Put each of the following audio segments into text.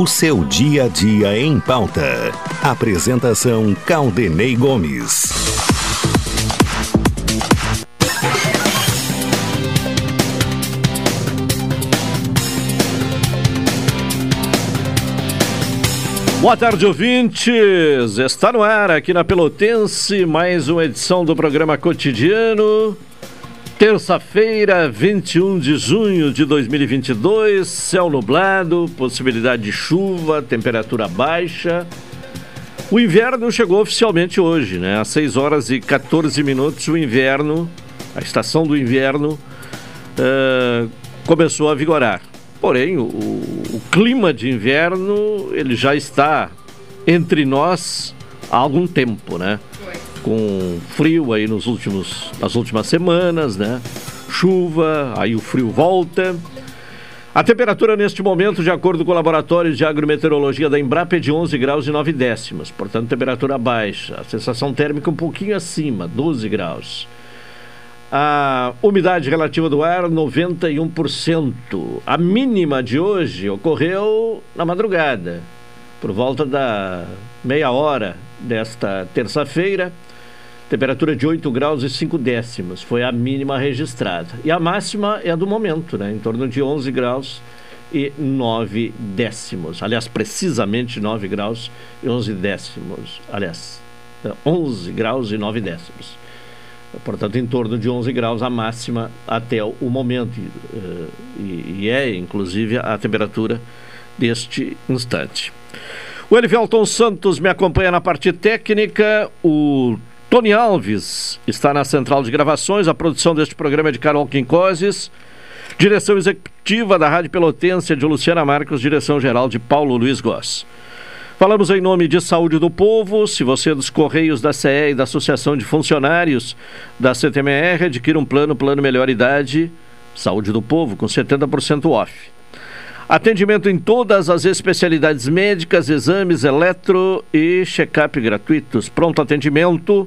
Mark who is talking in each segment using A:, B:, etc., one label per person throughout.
A: O seu dia a dia em pauta. Apresentação Caldenei Gomes.
B: Boa tarde, ouvintes! Está no ar aqui na Pelotense mais uma edição do programa Cotidiano. Terça-feira, 21 de junho de 2022, céu nublado, possibilidade de chuva, temperatura baixa. O inverno chegou oficialmente hoje, né? Às 6 horas e 14 minutos, o inverno, a estação do inverno, uh, começou a vigorar. Porém, o, o, clima de inverno ele já está entre nós há algum tempo, né? Com frio aí nos últimos, nas últimas semanas, né? Chuva, aí o frio volta. A temperatura neste momento, de acordo com o laboratório de agrometeorologia da Embrapa, é de 11 graus e 9 décimos. Portanto, temperatura baixa. A sensação térmica um pouquinho acima, 12 graus. A umidade relativa do ar, 91%. A mínima de hoje ocorreu na madrugada, por volta da meia hora desta terça-feira. Temperatura de 8 graus e 5 décimos foi a mínima registrada. E a máxima é a do momento, né? em torno de 11 graus e 9 décimos. Aliás, precisamente 9 graus e 11 décimos. Aliás, 11 graus e 9 décimos portanto, em torno de 11 graus a máxima até o momento, eh, e, e é inclusive a temperatura deste instante. O Elivelton Santos me acompanha na parte técnica, o Tony Alves está na central de gravações, a produção deste programa é de Carol Quincoses, direção executiva da Rádio Pelotense de Luciana Marcos, direção geral de Paulo Luiz Goss. Falamos em nome de Saúde do Povo. Se você é dos Correios da CE e da Associação de Funcionários da CTMR, adquira um plano, plano melhor idade, Saúde do Povo, com 70% off. Atendimento em todas as especialidades médicas, exames eletro e check-up gratuitos. Pronto atendimento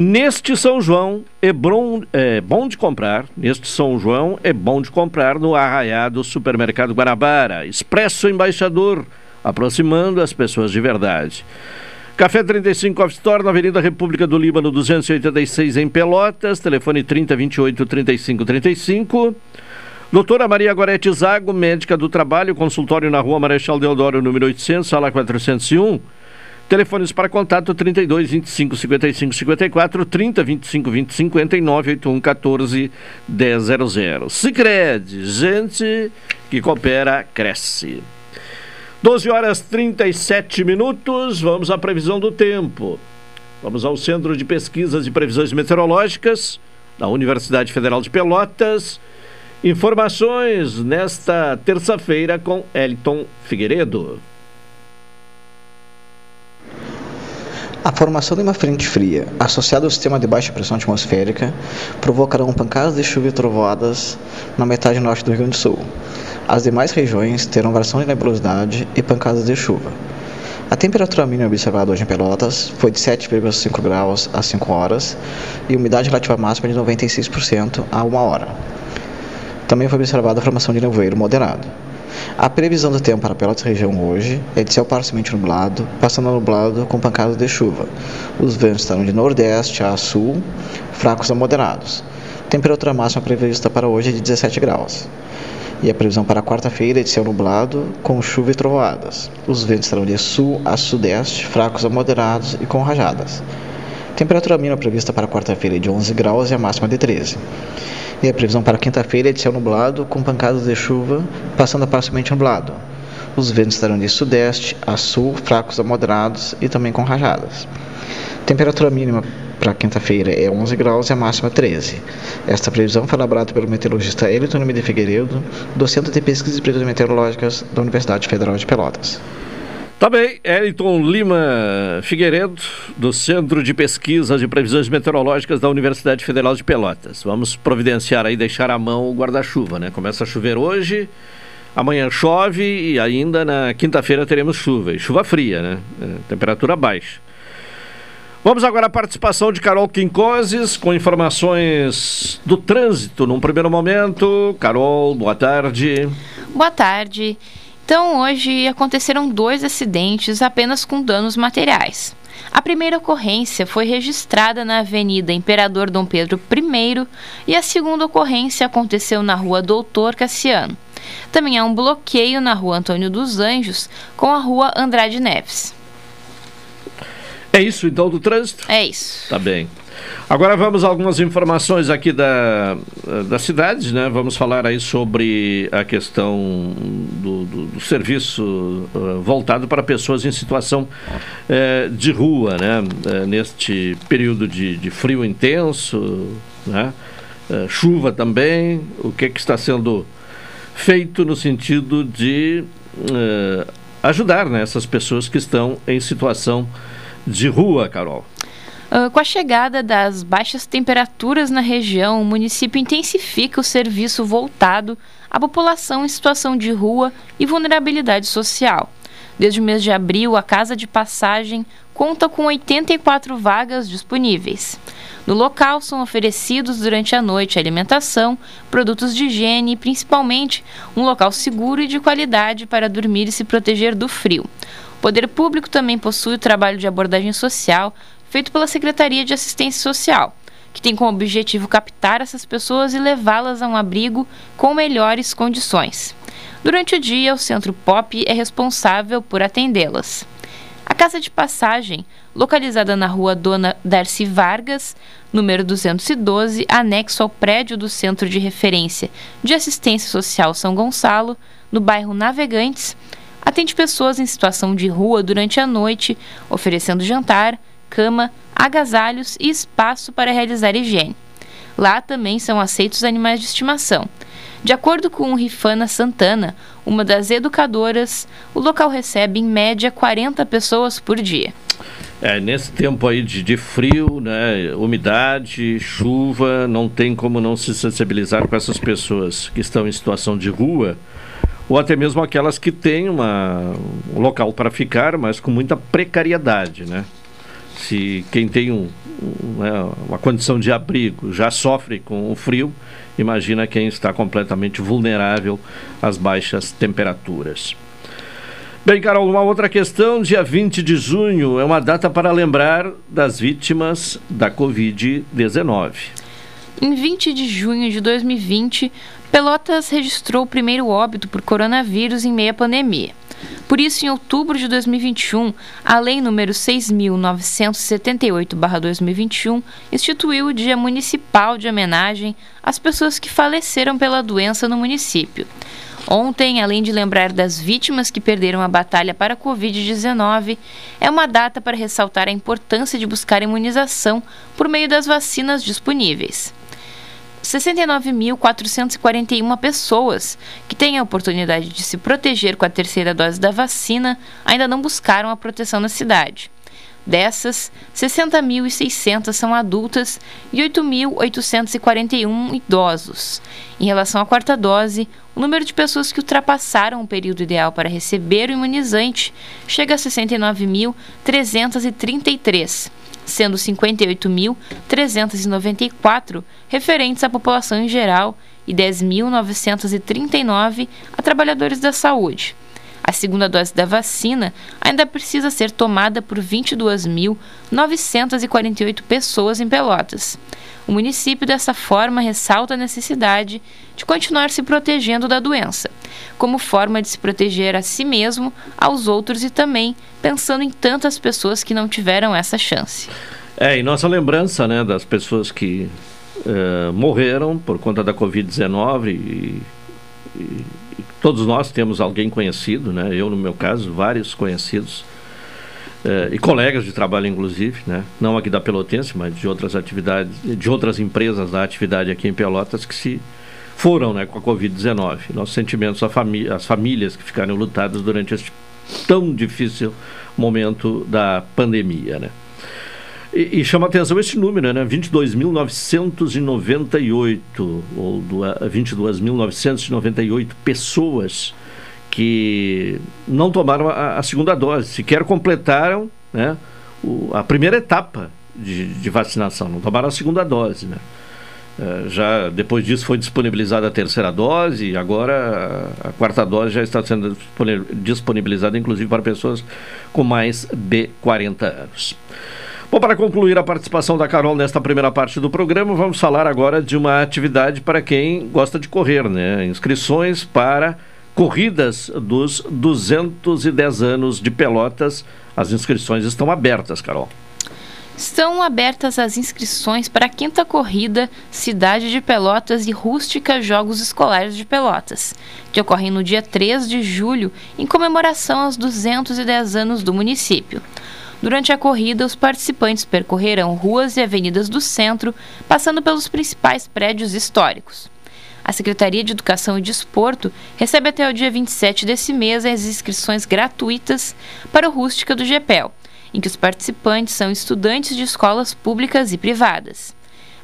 B: Neste São João é bom, é bom de comprar, neste São João é bom de comprar no Arraiado Supermercado Guanabara, Expresso Embaixador, aproximando as pessoas de verdade. Café 35 Off Store, na Avenida República do Líbano, 286 em Pelotas, telefone 3028 3535. Doutora Maria Gorete Zago, médica do trabalho, consultório na Rua Marechal Deodoro, número 800, sala 401. Telefones para contato 32 25 55 54 30 25 20 59 81 14 100. Sicredi, gente que coopera cresce. 12 horas 37 minutos, vamos à previsão do tempo. Vamos ao Centro de Pesquisas e Previsões Meteorológicas da Universidade Federal de Pelotas. Informações nesta terça-feira com Elton Figueiredo.
C: A formação de uma frente fria, associada ao sistema de baixa pressão atmosférica, provocarão pancadas de chuva e trovoadas na metade norte do Rio Grande do Sul. As demais regiões terão variação de nebulosidade e pancadas de chuva. A temperatura mínima observada hoje em Pelotas foi de 7,5 graus às 5 horas e umidade relativa máxima de 96% a 1 hora. Também foi observada a formação de nevoeiro moderado. A previsão do tempo para Pelotas região hoje é de céu parcialmente nublado, passando a nublado com pancadas de chuva. Os ventos estarão de nordeste a sul, fracos a moderados. Temperatura máxima prevista para hoje é de 17 graus. E a previsão para quarta-feira é de céu nublado, com chuva e trovoadas. Os ventos estarão de sul a sudeste, fracos a moderados e com rajadas. Temperatura mínima prevista para quarta-feira é de 11 graus e a máxima de 13. E a previsão para quinta-feira é de céu nublado, com pancadas de chuva, passando a parcialmente nublado. Os ventos estarão de sudeste a sul, fracos a moderados e também com rajadas. Temperatura mínima para quinta-feira é 11 graus e a máxima 13. Esta previsão foi elaborada pelo meteorologista Elton de Figueiredo, do Centro de Pesquisas e Previsões Meteorológicas da Universidade Federal de Pelotas.
B: Tá bem, Elton Lima Figueiredo, do Centro de Pesquisa de Previsões Meteorológicas da Universidade Federal de Pelotas. Vamos providenciar aí, deixar à mão o guarda-chuva, né? Começa a chover hoje, amanhã chove e ainda na quinta-feira teremos chuva. E chuva fria, né? É, temperatura baixa. Vamos agora à participação de Carol Quincoses com informações do trânsito num primeiro momento. Carol, boa tarde.
D: Boa tarde. Então, hoje aconteceram dois acidentes apenas com danos materiais. A primeira ocorrência foi registrada na Avenida Imperador Dom Pedro I e a segunda ocorrência aconteceu na Rua Doutor Cassiano. Também há um bloqueio na Rua Antônio dos Anjos com a Rua Andrade Neves.
B: É isso então do trânsito?
D: É isso.
B: Tá bem. Agora vamos a algumas informações aqui da, da cidade, né? Vamos falar aí sobre a questão do, do, do serviço uh, voltado para pessoas em situação uh, de rua, né? Uh, neste período de, de, frio intenso, né? chuva também, o que, que está sendo feito no sentido de ajudar né, essas pessoas que estão em situação de rua, Carol?
D: Uh, com a chegada das baixas temperaturas na região, o município intensifica o serviço voltado à população em situação de rua e vulnerabilidade social. Desde o mês de abril, a Casa de Passagem conta com 84 vagas disponíveis. No local são oferecidos durante a noite alimentação, produtos de higiene e principalmente um local seguro e de qualidade para dormir e se proteger do frio. O poder público também possui o trabalho de abordagem social feito pela Secretaria de Assistência Social, que tem como objetivo captar essas pessoas e levá-las a um abrigo com melhores condições. Durante o dia, o Centro Pop é responsável por atendê-las. A Casa de Passagem, localizada na rua Dona Darcy Vargas, número 212, anexo ao prédio do Centro de Referência de Assistência Social São Gonçalo, no bairro Navegantes, atende pessoas em situação de rua durante a noite, oferecendo jantar, cama, agasalhos e espaço para realizar higiene. Lá também são aceitos animais de estimação. De acordo com Rifana Santana, uma das educadoras, o local recebe em média 40 pessoas por dia.
B: É, nesse tempo aí de, de, frio, né, umidade, chuva, não tem como não se sensibilizar com essas pessoas que estão em situação de rua, ou até mesmo aquelas que têm uma, um local para ficar, mas com muita precariedade, né? Se quem tem um, um, né, uma condição de abrigo já sofre com o frio, imagina quem está completamente vulnerável às baixas temperaturas. Bem, Carol, uma outra questão: dia 20 de junho é uma data para lembrar das vítimas da Covid-19.
D: Em 20 de junho de 2020, Pelotas registrou o primeiro óbito por coronavírus em meia pandemia. Por isso, em outubro de 2021, a Lei nº 6.978-2021 instituiu o Dia Municipal de Homenagem às pessoas que faleceram pela doença no município. Ontem, além de lembrar das vítimas que perderam a batalha para a Covid-19, é uma data para ressaltar a importância de buscar imunização por meio das vacinas disponíveis. 69.441 pessoas que têm a oportunidade de se proteger com a terceira dose da vacina ainda não buscaram a proteção na cidade. Dessas, 60.600 são adultas e 8.841 idosos. Em relação à quarta dose, o número de pessoas que ultrapassaram o período ideal para receber o imunizante chega a 69.333 sendo 58.394 referentes à população em geral e 10.939 a trabalhadores da saúde. A segunda dose da vacina ainda precisa ser tomada por 22.948 pessoas em Pelotas. O município, dessa forma, ressalta a necessidade de continuar se protegendo da doença, como forma de se proteger a si mesmo, aos outros e também pensando em tantas pessoas que não tiveram essa chance.
B: É, e nossa lembrança, né, das pessoas que uh, morreram por conta da Covid-19 e, e, e, todos nós temos alguém conhecido, né? Eu, no meu caso, vários conhecidos uh, e colegas de trabalho, inclusive, né? Não aqui da Pelotense, mas de outras atividades, de outras empresas da atividade aqui em Pelotas que se foram, né, com a Covid-19. Nossos sentimentos às famílias que ficaram lutadas durante este tão difícil momento da pandemia, né? E, e chama atenção esse número, né? 22.998 ou 22.998 pessoas que não tomaram a, a, segunda dose, sequer completaram né, o, a primeira etapa de, de, vacinação, não tomaram a segunda dose, né? Uh, já depois disso foi disponibilizada a terceira dose e agora a, a quarta dose já está sendo disponibilizada inclusive para pessoas com mais de 40 anos. Bom, para concluir a participação da Carol nesta primeira parte do programa, vamos falar agora de uma atividade para quem gosta de correr, né? Inscrições para corridas dos 210 anos de Pelotas. As inscrições estão abertas, Carol.
D: Estão abertas as inscrições para a quinta corrida Cidade de Pelotas e Rústica Jogos Escolares de Pelotas, que ocorrem no dia 3 de julho, em comemoração aos 210 anos do município. Durante a corrida, os participantes percorrerão ruas e avenidas do centro, passando pelos principais prédios históricos. A Secretaria de Educação e Desporto recebe até o dia 27 desse mês as inscrições gratuitas para o Rústica do GEPEL, em que os participantes são estudantes de escolas públicas e privadas.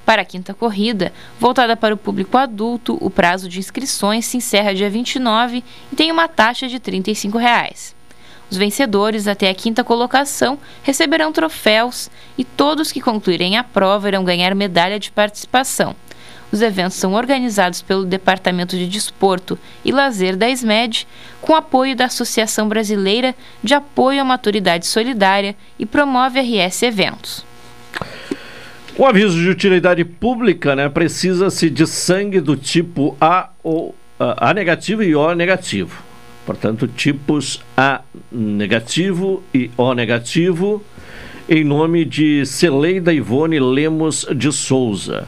D: Para a quinta corrida, voltada para o público adulto, o prazo de inscrições se encerra dia 29 e tem uma taxa de 35 reais. Os vencedores até a quinta colocação receberão troféus e todos que concluírem a prova irão ganhar medalha de participação. Os eventos são organizados pelo Departamento de Desporto e Lazer da SMED, com apoio da Associação Brasileira de Apoio à Maturidade Solidária e promove RS Eventos.
B: O aviso de utilidade pública né, precisa-se de sangue do tipo A, ou, A negativo e O negativo. Portanto, tipos A negativo e O negativo, em nome de Celeida Ivone Lemos de Souza.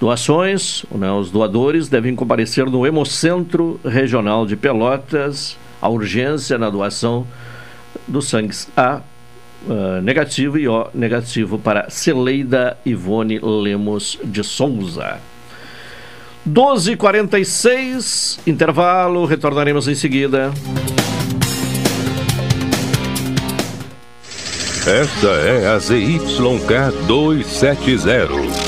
B: Doações, né, os doadores devem comparecer no Hemocentro Regional de Pelotas. A urgência na doação dos sangues A uh, negativo e O negativo para Celeida Ivone Lemos de Souza. 12h46, intervalo, retornaremos em seguida.
E: Esta é a ZYK 270,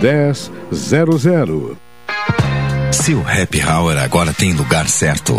F: 1000.
G: Seu happy hour agora tem lugar certo.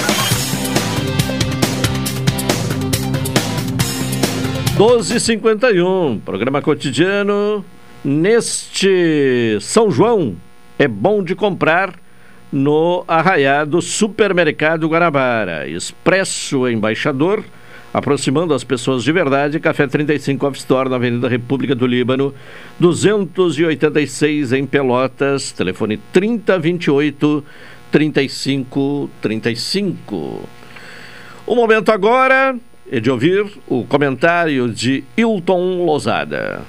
B: Doze cinquenta e um, programa cotidiano. Neste São João é bom de comprar no arraiado Supermercado Guanabara. Expresso Embaixador, aproximando as pessoas de verdade. Café 35 Off Store na Avenida República do Líbano, 286 em Pelotas. Telefone 3028 3535. O momento agora de ouvir o comentário de Hilton Lozada.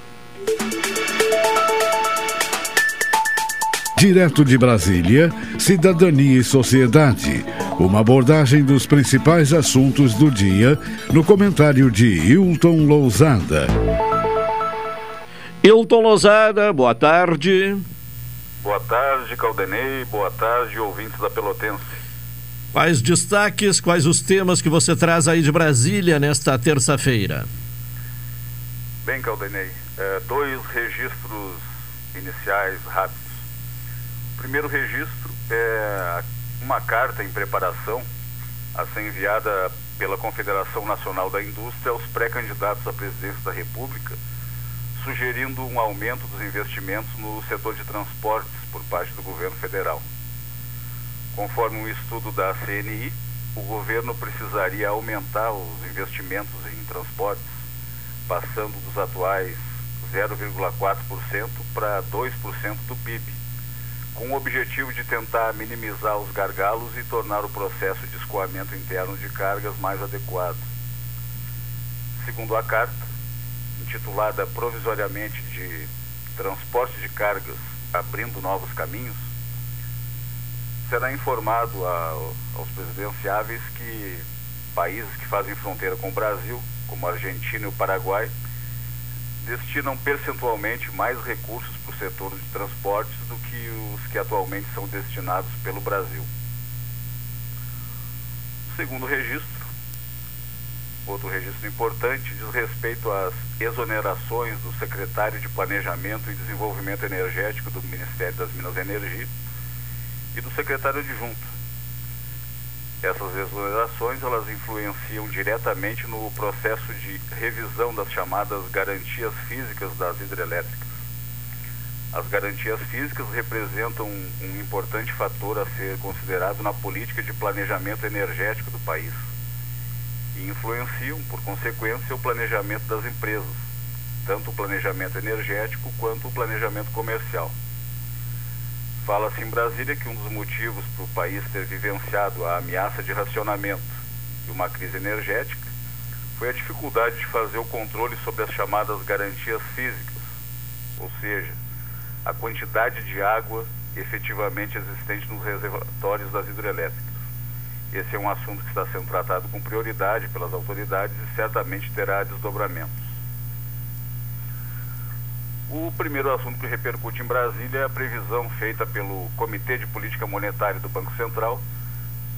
F: Direto de Brasília, Cidadania e Sociedade. Uma abordagem dos principais assuntos do dia no comentário de Hilton Lousada.
B: Hilton Lousada, boa tarde.
H: Boa tarde, Caldenei. Boa tarde, ouvintes da Pelotense.
B: Quais destaques, quais os temas que você traz aí de Brasília nesta terça-feira?
H: Bem, Caldenei, é, dois registros iniciais rápidos. O primeiro registro é uma carta em preparação a ser enviada pela Confederação Nacional da Indústria aos pré-candidatos à presidência da República, sugerindo um aumento dos investimentos no setor de transportes por parte do governo federal. Conforme um estudo da CNI, o governo precisaria aumentar os investimentos em transportes, passando dos atuais 0,4% para 2% do PIB com o objetivo de tentar minimizar os gargalos e tornar o processo de escoamento interno de cargas mais adequado. Segundo a carta, intitulada provisoriamente de Transporte de Cargas Abrindo Novos Caminhos, será informado a, aos presidenciáveis que países que fazem fronteira com o Brasil, como a Argentina e o Paraguai, destinam percentualmente mais recursos para o setor de transportes do que os que atualmente são destinados pelo Brasil. Segundo registro, outro registro importante diz respeito às exonerações do secretário de Planejamento e Desenvolvimento Energético do Ministério das Minas e Energia e do secretário adjunto essas exonerações elas influenciam diretamente no processo de revisão das chamadas garantias físicas das hidrelétricas. As garantias físicas representam um, um importante fator a ser considerado na política de planejamento energético do país e influenciam, por consequência, o planejamento das empresas, tanto o planejamento energético quanto o planejamento comercial. Fala-se em Brasília que um dos motivos para o país ter vivenciado a ameaça de racionamento e uma crise energética foi a dificuldade de fazer o controle sobre as chamadas garantias físicas, ou seja, a quantidade de água efetivamente existente nos reservatórios das hidrelétricas. Esse é um assunto que está sendo tratado com prioridade pelas autoridades e certamente terá desdobramentos. O primeiro assunto que repercute em Brasília é a previsão feita pelo Comitê de Política Monetária do Banco Central,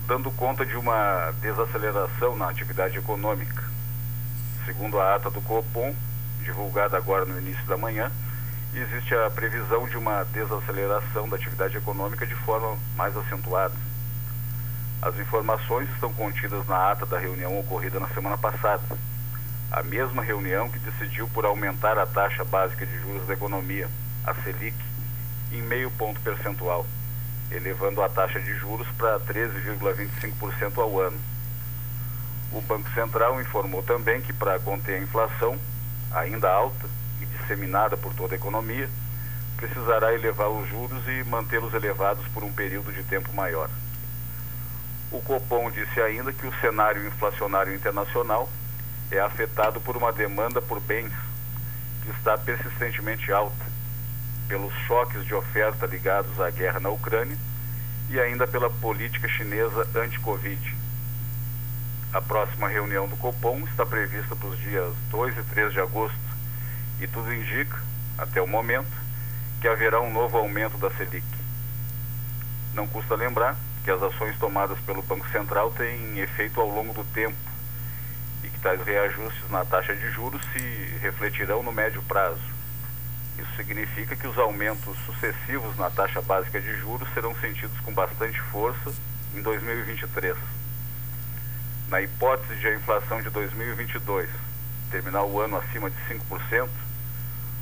H: dando conta de uma desaceleração na atividade econômica. Segundo a ata do Copom, divulgada agora no início da manhã, existe a previsão de uma desaceleração da atividade econômica de forma mais acentuada. As informações estão contidas na ata da reunião ocorrida na semana passada. A mesma reunião que decidiu por aumentar a taxa básica de juros da economia, a Selic, em meio ponto percentual, elevando a taxa de juros para 13,25% ao ano. O Banco Central informou também que, para conter a inflação, ainda alta, disseminada por toda a economia, precisará elevar os juros e mantê-los elevados por um período de tempo maior. O Copom disse ainda que o cenário inflacionário internacional é afetado por uma demanda por bens que está persistentemente alta, pelos choques de oferta ligados à guerra na Ucrânia e ainda pela política chinesa anti-Covid. A próxima reunião do Copom está prevista para os dias 2 e 3 de agosto e tudo indica, até o momento, que haverá um novo aumento da Selic. Não custa lembrar que as ações tomadas pelo Banco Central têm efeito ao longo do tempo tais reajustes na taxa de juros se refletirão no médio prazo. Isso significa que os aumentos sucessivos na taxa básica de juros serão sentidos com bastante força em 2023. Na hipótese de a inflação de 2022 terminar o ano acima de 5%,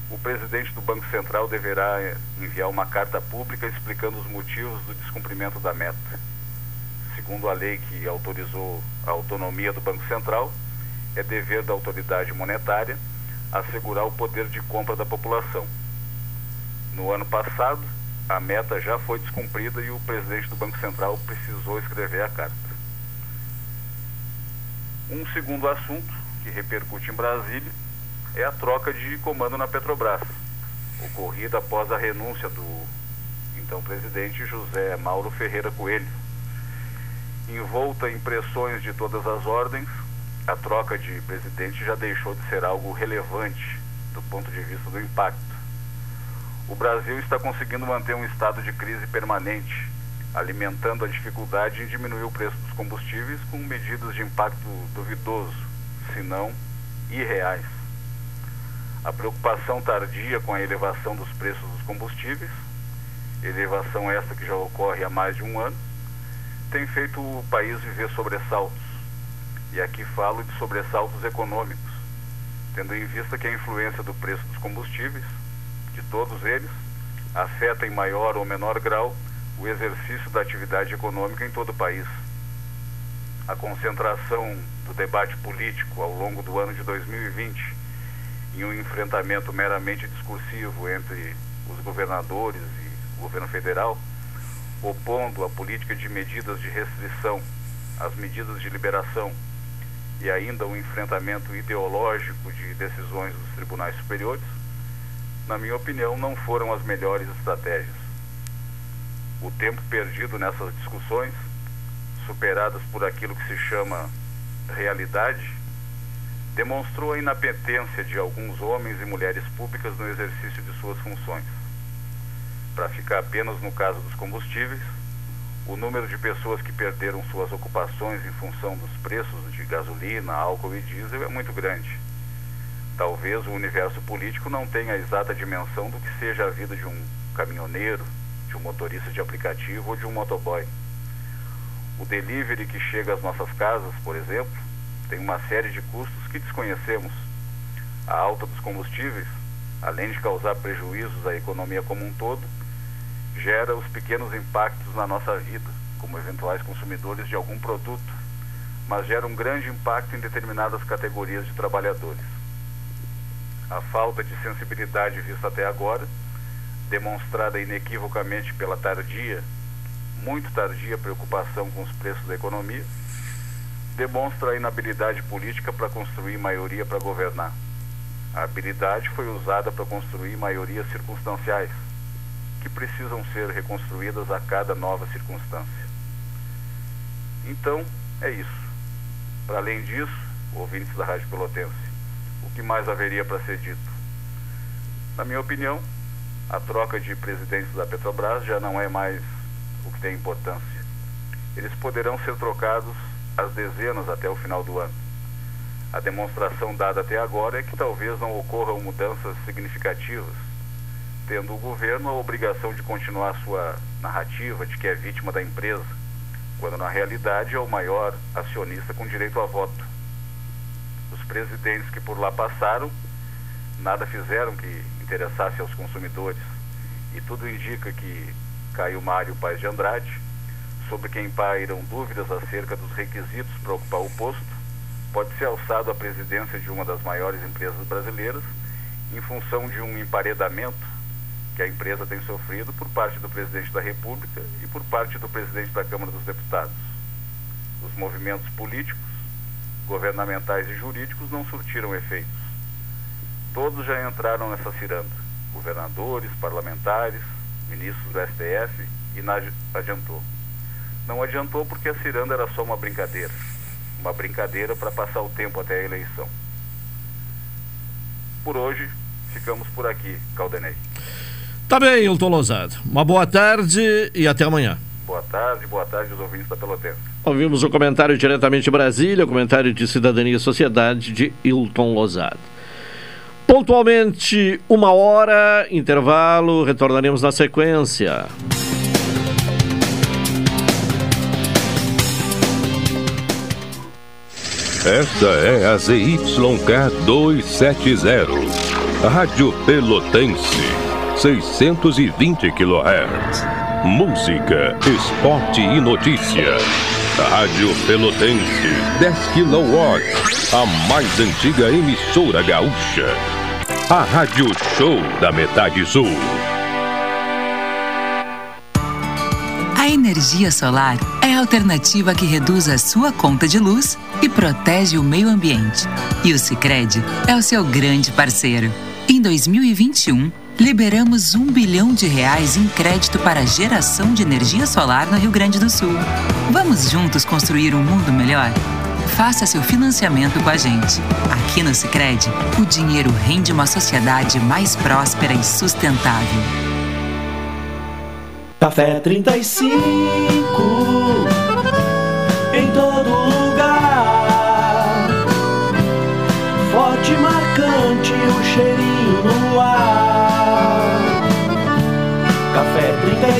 H: o presidente do Banco Central deverá enviar uma carta pública explicando os motivos do descumprimento da meta. Segundo a lei que autorizou a autonomia do Banco Central, é dever da autoridade monetária assegurar o poder de compra da população. No ano passado, a meta já foi descumprida e o presidente do Banco Central precisou escrever a carta. Um segundo assunto que repercute em Brasília é a troca de comando na Petrobras, ocorrida após a renúncia do então presidente José Mauro Ferreira Coelho. Envolta em pressões de todas as ordens, a troca de presidente já deixou de ser algo relevante do ponto de vista do impacto. O Brasil está conseguindo manter um estado de crise permanente, alimentando a dificuldade em diminuir o preço dos combustíveis com medidas de impacto duvidoso, se não irreais a preocupação tardia com a elevação dos preços dos combustíveis, elevação esta que já ocorre há mais de um ano, tem feito o país viver sobressaltos. E aqui falo de sobressaltos econômicos, tendo em vista que a influência do preço dos combustíveis, de todos eles, afeta em maior ou menor grau o exercício da atividade econômica em todo o país. A concentração do debate político ao longo do ano de 2020 em um enfrentamento meramente discursivo entre os governadores e o governo federal, opondo a política de medidas de restrição às medidas de liberação e ainda o um enfrentamento ideológico de decisões dos tribunais superiores, na minha opinião, não foram as melhores estratégias. O tempo perdido nessas discussões, superadas por aquilo que se chama realidade, demonstrou a inapetência de alguns homens e mulheres públicas no exercício de suas funções. Para ficar apenas no caso dos combustíveis, o número de pessoas que perderam suas ocupações em função dos preços de gasolina, álcool e diesel é muito grande. Talvez o universo político não tenha a exata dimensão do que seja a vida de um caminhoneiro, de um motorista de aplicativo ou de um motoboy. O delivery que chega às nossas casas, por exemplo, tem uma série de custos que desconhecemos. A alta dos combustíveis além de causar prejuízos à economia como um todo, gera os pequenos impactos na nossa vida, como eventuais consumidores de algum produto, mas gera um grande impacto em determinadas categorias de trabalhadores. A falta de sensibilidade vista até agora, demonstrada inequivocamente pela tardia, muito tardia preocupação com os preços da economia, demonstra a inabilidade política para construir maioria para governar. A habilidade foi usada para construir maiorias circunstanciais, que precisam ser reconstruídas a cada nova circunstância. Então, é isso. Para além disso, ouvintes da Rádio Pelotense, o que mais haveria para ser dito? Na minha opinião, a troca de presidentes da Petrobras já não é mais o que tem importância. Eles poderão ser trocados às dezenas até o final do ano. A demonstração dada até agora é que talvez não ocorram mudanças significativas, tendo o governo a obrigação de continuar sua narrativa de que é vítima da empresa, quando na realidade é o maior acionista com direito a voto. Os presidentes que por lá passaram nada fizeram que interessasse aos consumidores, e tudo indica que Caio Mário Paz de Andrade, sobre quem pairam dúvidas acerca dos requisitos para ocupar o posto, pode ser alçado à presidência de uma das maiores empresas brasileiras em função de um emparedamento que a empresa tem sofrido por parte do presidente da República e por parte do presidente da Câmara dos Deputados. Os movimentos políticos, governamentais e jurídicos não surtiram efeitos. Todos já entraram nessa ciranda: governadores, parlamentares, ministros do STF e não adiantou. Não adiantou porque a ciranda era só uma brincadeira uma brincadeira para passar o tempo até a eleição. Por hoje, ficamos por aqui, Caldenei.
B: Tá bem, Hilton Lousado. Uma boa tarde e até amanhã.
H: Boa tarde, boa tarde aos ouvintes da Pelotense.
B: Ouvimos o comentário diretamente de Brasília, o comentário de Cidadania e Sociedade de Hilton Lozado. Pontualmente, uma hora, intervalo, retornaremos na sequência.
E: Esta é a ZYK 270, Rádio Pelotense, 620 kHz. Música, esporte e notícia. Rádio Pelotense, 10 kW, a mais antiga emissora gaúcha. A Rádio Show da Metade Sul.
I: A energia solar é a alternativa que reduz a sua conta de luz e protege o meio ambiente. E o Sicredi é o seu grande parceiro. Em 2021, liberamos um bilhão de reais em crédito para geração de energia solar no Rio Grande do Sul. Vamos juntos construir um mundo melhor? Faça seu financiamento com a gente. Aqui no Sicredi, o dinheiro rende uma sociedade mais próspera e sustentável.
J: Café 35 em todo lugar. Forte marcante o cheirinho no ar.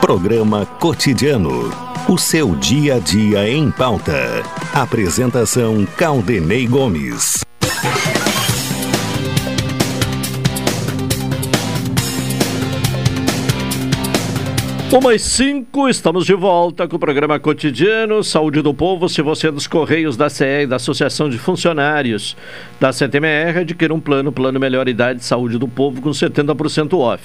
A: Programa Cotidiano. O seu dia a dia em pauta. Apresentação Caldenei Gomes.
B: Uma e cinco, estamos de volta com o programa cotidiano Saúde do Povo. Se você é dos Correios da CE e da Associação de Funcionários da CTMR, adquira um plano, plano Melhor Idade Saúde do Povo com 70% off.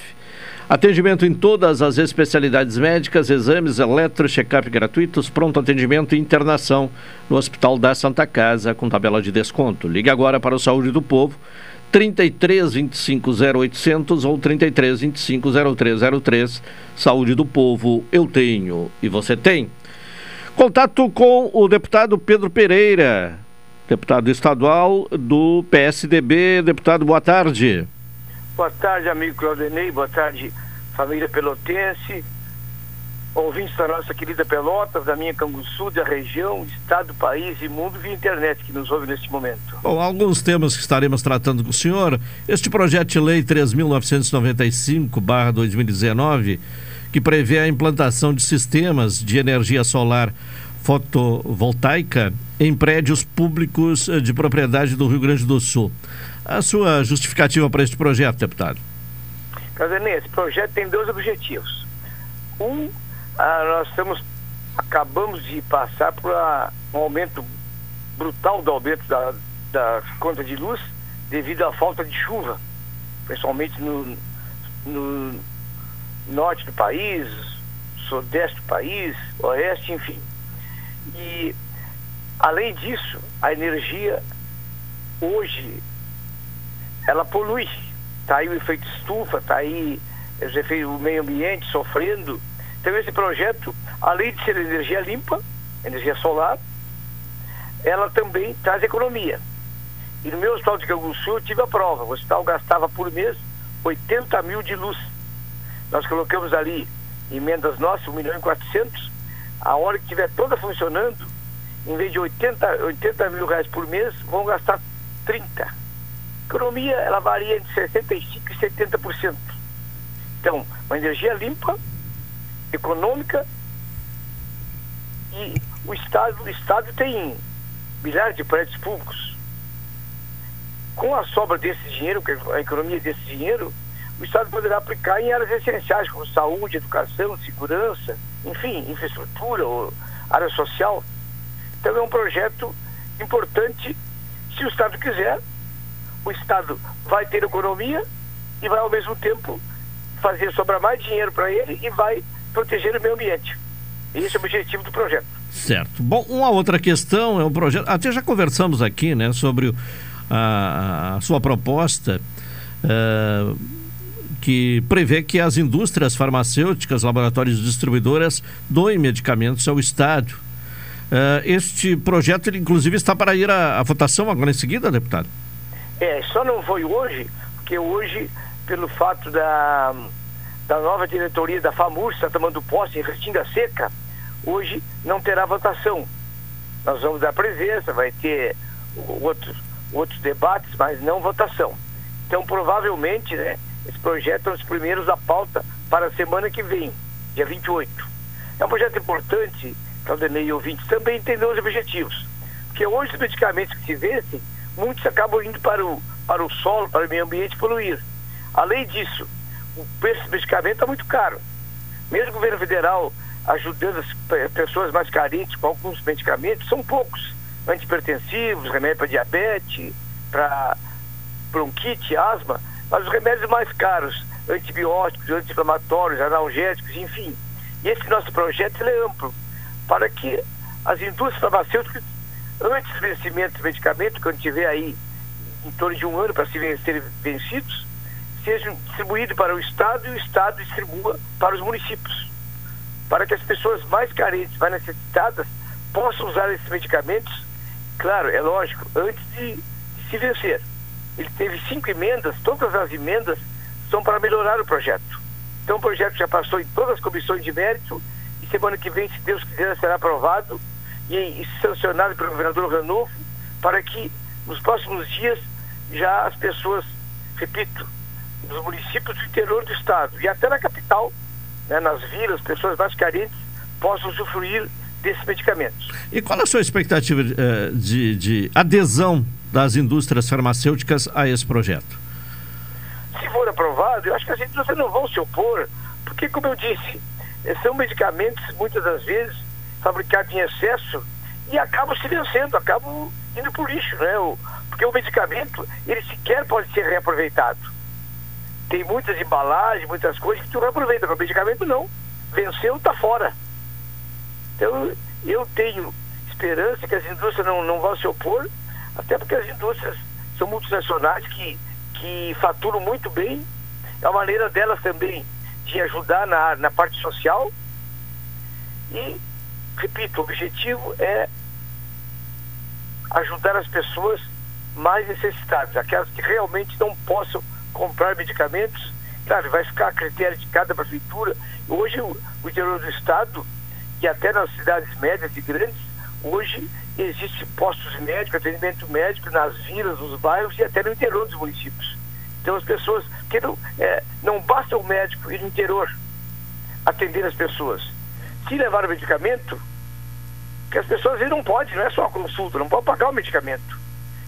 B: Atendimento em todas as especialidades médicas, exames, eletro, check-up gratuitos, pronto atendimento e internação no Hospital da Santa Casa com tabela de desconto. Ligue agora para o Saúde do Povo, 33 25 0800 ou 33 25 0303. Saúde do Povo, eu tenho e você tem. Contato com o deputado Pedro Pereira, deputado estadual do PSDB. Deputado, boa tarde.
K: Boa tarde, amigo Claudinei. Boa tarde, família pelotense. Ouvintes da nossa querida Pelotas, da minha Canguçu, da região, estado, país e mundo via internet que nos ouve neste momento.
B: Bom, alguns temas que estaremos tratando com o senhor. Este projeto de lei 3.995-2019, que prevê a implantação de sistemas de energia solar fotovoltaica em prédios públicos de propriedade do Rio Grande do Sul. A sua justificativa para este projeto, deputado?
K: Casanê, esse projeto tem dois objetivos. Um, ah, nós estamos, acabamos de passar por a, um aumento brutal do aumento da, da conta de luz devido à falta de chuva, principalmente no, no norte do país, sudeste do país, oeste, enfim. E, além disso, a energia hoje ela polui. Está aí o efeito estufa, está aí o meio ambiente sofrendo. Então esse projeto, além de ser energia limpa, energia solar, ela também traz economia. E no meu hospital de Canguçu eu tive a prova. O hospital gastava por mês 80 mil de luz. Nós colocamos ali emendas nossas, 1 milhão e 400. A hora que estiver toda funcionando, em vez de 80, 80 mil reais por mês, vão gastar 30 economia ela varia entre 65% e 70%. Então, uma energia limpa, econômica e o Estado, o Estado tem milhares de prédios públicos. Com a sobra desse dinheiro, a economia desse dinheiro, o Estado poderá aplicar em áreas essenciais como saúde, educação, segurança, enfim, infraestrutura, ou área social. Então é um projeto importante, se o Estado quiser, o Estado vai ter economia e vai ao mesmo tempo fazer sobrar mais dinheiro para ele e vai proteger o meio ambiente. Esse é o objetivo do projeto.
B: Certo. Bom, uma outra questão é o projeto. Até já conversamos aqui, né, sobre a, a sua proposta uh, que prevê que as indústrias farmacêuticas, laboratórios e distribuidoras doem medicamentos ao Estado. Uh, este projeto, ele, inclusive, está para ir à, à, votação agora em seguida, deputado?
K: É, só não foi hoje, porque hoje, pelo fato da, da nova diretoria da FAMUR, está tomando posse em Restinga Seca, hoje não terá votação. Nós vamos dar presença, vai ter outros, outros debates, mas não votação. Então, provavelmente, né, esse projeto é um dos primeiros da pauta para a semana que vem, dia 28. É um projeto importante, Caldenei e ouvintes, também entender os objetivos. Porque hoje os medicamentos que se vencem, muitos acabam indo para o, para o solo, para o meio ambiente poluir. Além disso, o preço do medicamento está muito caro. Mesmo o governo federal ajudando as pessoas mais carentes com alguns medicamentos, são poucos. Antipertensivos, remédio para diabetes, para bronquite, asma, mas os remédios mais caros, antibióticos, anti-inflamatórios, analgésicos, enfim. E esse nosso projeto é amplo, para que as indústrias farmacêuticas, antes do vencimento do medicamento, quando tiver aí em torno de um ano para se serem vencidos, sejam distribuídos para o Estado e o Estado distribua para os municípios. Para que as pessoas mais carentes, mais necessitadas, possam usar esses medicamentos, claro, é lógico, antes de se vencer ele teve cinco emendas, todas as emendas são para melhorar o projeto. Então o projeto já passou em todas as comissões de mérito e semana que vem, se Deus quiser, será aprovado e, e sancionado pelo governador Ranolfo para que nos próximos dias já as pessoas, repito, nos municípios do interior do estado e até na capital, né, nas vilas, pessoas mais carentes possam usufruir desses medicamentos.
B: E qual a sua expectativa uh, de, de adesão das indústrias farmacêuticas a esse projeto?
K: Se for aprovado, eu acho que as indústrias não vão se opor, porque, como eu disse, são medicamentos, muitas das vezes, fabricados em excesso e acabam se vencendo, acabam indo para o lixo, né? Porque o medicamento, ele sequer pode ser reaproveitado. Tem muitas embalagens, muitas coisas que tu reaproveita, mas o medicamento não. Venceu, está fora. Então, eu tenho esperança que as indústrias não, não vão se opor até porque as indústrias são multinacionais que, que faturam muito bem. É uma maneira delas também de ajudar na, na parte social. E, repito, o objetivo é ajudar as pessoas mais necessitadas, aquelas que realmente não possam comprar medicamentos. Claro, vai ficar a critério de cada prefeitura. Hoje, o, o interior do Estado, e até nas cidades médias e grandes, hoje Existem postos médicos, atendimento médico nas vilas, nos bairros e até no interior dos municípios. Então as pessoas, que não, é, não basta o médico ir no interior atender as pessoas. Se levar o medicamento, que as pessoas não podem, não é só a consulta, não pode pagar o medicamento.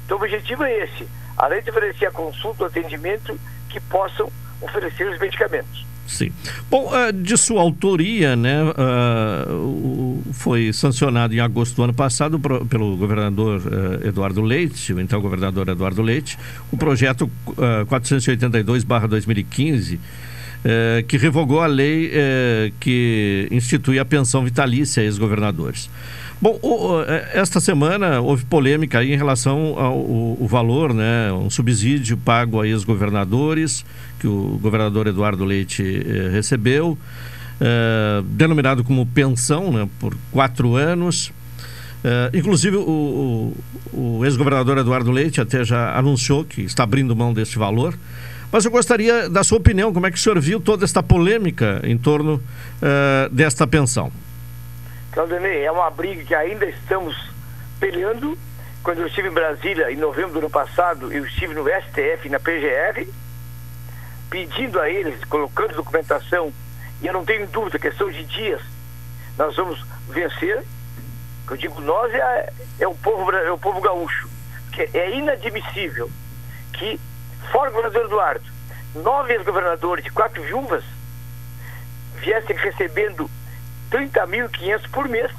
K: Então o objetivo é esse, além de oferecer a consulta, o atendimento, que possam oferecer os medicamentos.
B: Sim. Bom, uh, de sua autoria, né, uh, foi sancionado em agosto do ano passado pelo governador uh, Eduardo Leite, o então governador Eduardo Leite, o projeto uh, 482-2015, que revogou a lei que institui a pensão vitalícia a ex-governadores. Bom, o, esta semana houve polêmica aí em relação ao, ao valor, né, um subsídio pago a ex-governadores, que o governador Eduardo Leite eh, recebeu, eh, denominado como pensão, né, por quatro anos. Eh, inclusive, o, o, o ex-governador Eduardo Leite até já anunciou que está abrindo mão desse valor. Mas eu gostaria da sua opinião, como é que o senhor viu toda esta polêmica em torno desta pensão?
K: Claudinei, é uma briga que ainda estamos peleando. Quando eu estive em Brasília, em novembro do ano passado, eu estive no STF, na PGR, pedindo a eles, colocando documentação, e eu não tenho dúvida, questão de dias, nós vamos vencer. Eu digo nós é, é, o, povo, é o povo gaúcho. Que é inadmissível que, fora o governador Eduardo, nove ex-governadores e quatro viúvas viessem recebendo 30.500 por mês,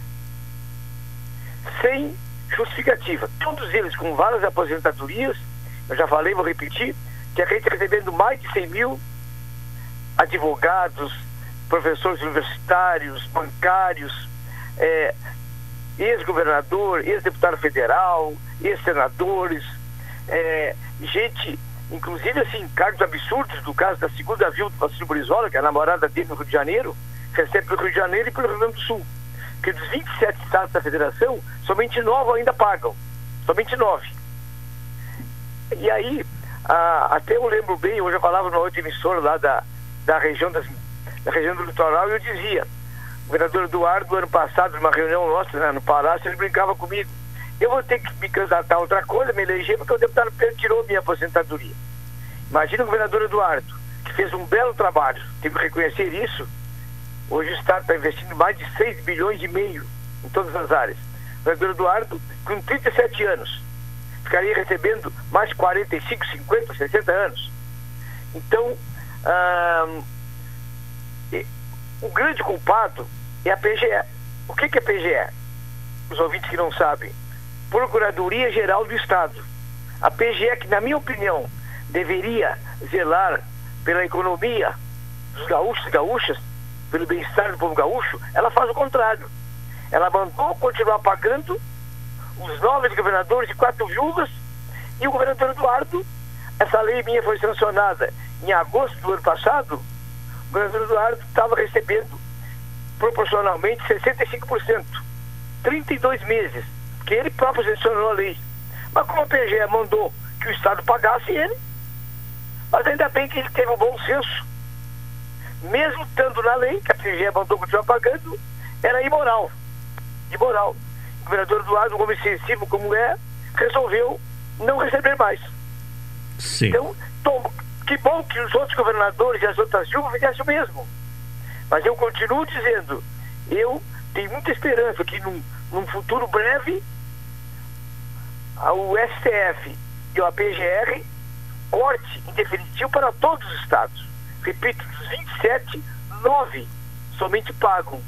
K: sem justificativa. Todos eles com várias aposentadorias, eu já falei, vou repetir, que a gente recebendo mais de 100 mil advogados, professores universitários, bancários, é, ex-governador, ex-deputado federal, ex-senadores, é, gente, inclusive assim, cargos absurdos, do caso da segunda viúva do Facínio Brizola, que é a namorada dele no Rio de Janeiro, recebe pelo Rio de Janeiro e pelo Rio Grande do Sul. Porque dos 27 estados da federação, somente nove ainda pagam. Somente nove. E aí, até eu lembro bem, hoje eu falava numa outra emissora lá da, da região das, da região do litoral e eu dizia, o vereador Eduardo, ano passado, numa reunião nossa né, no Palácio, ele brincava comigo. Eu vou ter que me candidatar a outra coisa, me eleger, porque o deputado Pedro tirou minha aposentadoria. Imagina o governador Eduardo, que fez um belo trabalho, tem que reconhecer isso. Hoje o Estado está investindo mais de 6 bilhões e meio em todas as áreas. O vereador Eduardo, com 37 anos, ficaria recebendo mais 45, 50, 60 anos. Então, o grande culpado é a PGE. O que, que é PGE? Os ouvintes que não sabem. Procuradoria Geral do Estado. A PGE, que na minha opinião, deveria zelar pela economia dos gaúchos e gaúchas, pelo bem-estar do povo gaúcho, ela faz o contrário. Ela mandou continuar pagando os nove governadores e quatro viúvas e o governador Eduardo, essa lei minha foi sancionada em agosto do ano passado, o governador Eduardo estava recebendo proporcionalmente 65%, 32 meses, que ele próprio sancionou a lei. Mas como a PGE mandou que o Estado pagasse ele, mas ainda bem que ele teve um bom senso. Mesmo estando na lei, que a PGE mandou continuar pagando, era imoral. Imoral. O governador Eduardo, um homem sensível como é, resolveu não receber mais.
B: Sim.
K: Então, tom, que bom que os outros governadores e as outras viúvas fizessem o mesmo. Mas eu continuo dizendo, eu tenho muita esperança que num, num futuro breve o STF e a PGR corte em definitivo para todos os estados. Repito, dos 27, 9 somente pagam,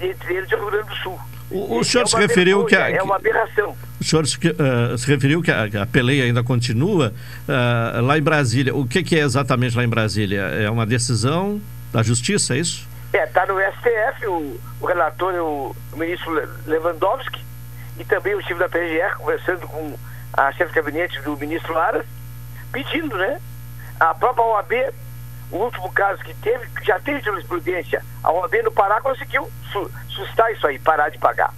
K: entre eles o Rio Grande do Sul.
B: O, o senhor é se referiu
K: vergonha,
B: que, a,
K: É uma aberração.
B: O senhor se, uh, se referiu que a, a, peleia ainda continua uh, lá em Brasília. O que, que, é exatamente lá em Brasília? É uma decisão da Justiça, é isso?
K: É, está no STF, o, o relator é o, o, ministro Lewandowski e também o time da PGR, conversando com a chefe de gabinete do ministro Aras, pedindo, né? A própria OAB, o último caso que teve, já teve jurisprudência, a OAB no Pará conseguiu su sustar isso aí, parar de pagar.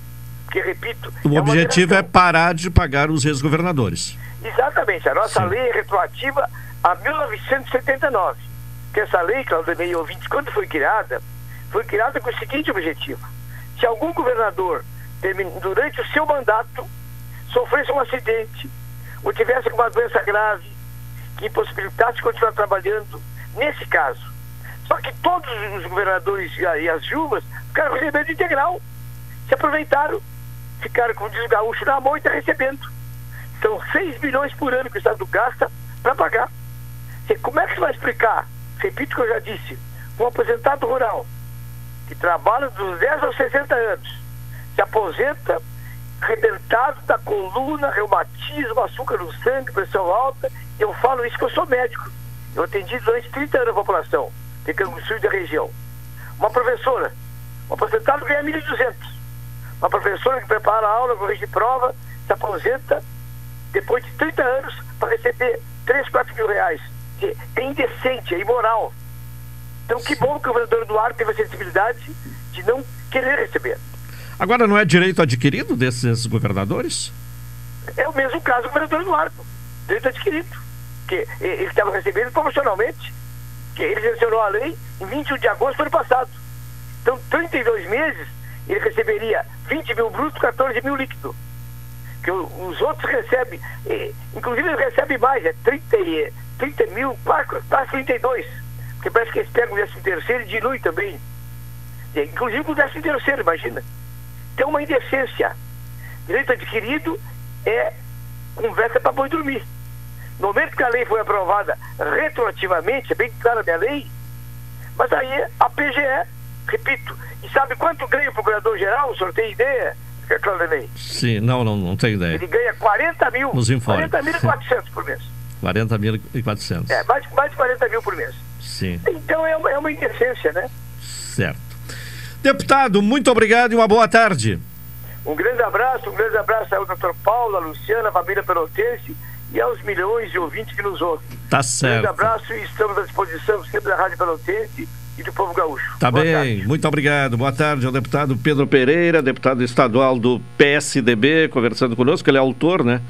K: Porque, repito.
B: O é objetivo é parar de pagar os ex-governadores.
K: Exatamente. A nossa Sim. lei é retroativa a 1979. Que essa lei, Claudemir e ouvintes, quando foi criada, foi criada com o seguinte objetivo: se algum governador, durante o seu mandato, sofresse um acidente ou tivesse uma doença grave que impossibilitasse continuar trabalhando, nesse caso. Só que todos os governadores e as viúvas ficaram recebendo integral. Se aproveitaram, ficaram com o desgaúcho na mão e estão recebendo. São 6 milhões por ano que o Estado gasta para pagar. E como é que você vai explicar? Repito o que eu já disse. Um aposentado rural que trabalha dos 10 aos 60 anos, se aposenta arrebentado da coluna, reumatismo, açúcar no sangue, pressão alta. Eu falo isso que eu sou médico. Eu atendi durante 30 anos a população de Canguçu e da região. Uma professora, um aposentado ganha 1.200. Uma professora que prepara a aula, corrige prova, se aposenta depois de 30 anos para receber 3, 4 mil reais. É indecente, é imoral. Então, que bom que o governador Eduardo teve a sensibilidade de não querer receber.
B: Agora, não é direito adquirido desses governadores?
K: É o mesmo caso do governador Eduardo. Direito adquirido. Que ele estava recebendo proporcionalmente. Que ele sancionou a lei em 21 de agosto do ano passado. Então, 32 meses, ele receberia 20 mil bruto, 14 mil líquido. Que os outros recebem, inclusive ele recebe mais, é 30, 30 mil, quase 32 porque parece que eles pegam o décimo terceiro e diluem também. Inclusive o décimo terceiro, imagina. Tem uma indecência. Direito adquirido é conversa para boi dormir. No momento que a lei foi aprovada retroativamente, é bem clara a minha lei, mas aí a PGE, repito, e sabe quanto ganha o procurador-geral? O senhor tem ideia, Claudemir?
B: Sim, não, não, não tenho ideia.
K: Ele ganha 40 mil.
B: Nos informe.
K: 40 mil e 400 por mês.
B: 40 mil e 400.
K: É, mais, mais de 40 mil por mês.
B: Sim.
K: Então é uma, é uma indecência, né?
B: Certo. Deputado, muito obrigado e uma boa tarde.
K: Um grande abraço, um grande abraço ao doutor Paulo, a Luciana, a família Pelotense e aos milhões de ouvintes que nos ouvem.
B: Tá certo.
K: Um abraço e estamos à disposição sempre da Rádio Pelotense e do povo gaúcho.
B: Tá
K: Boa
B: bem,
K: tarde.
B: muito obrigado. Boa tarde ao deputado Pedro Pereira, deputado estadual do PSDB, conversando conosco. Ele é autor, né?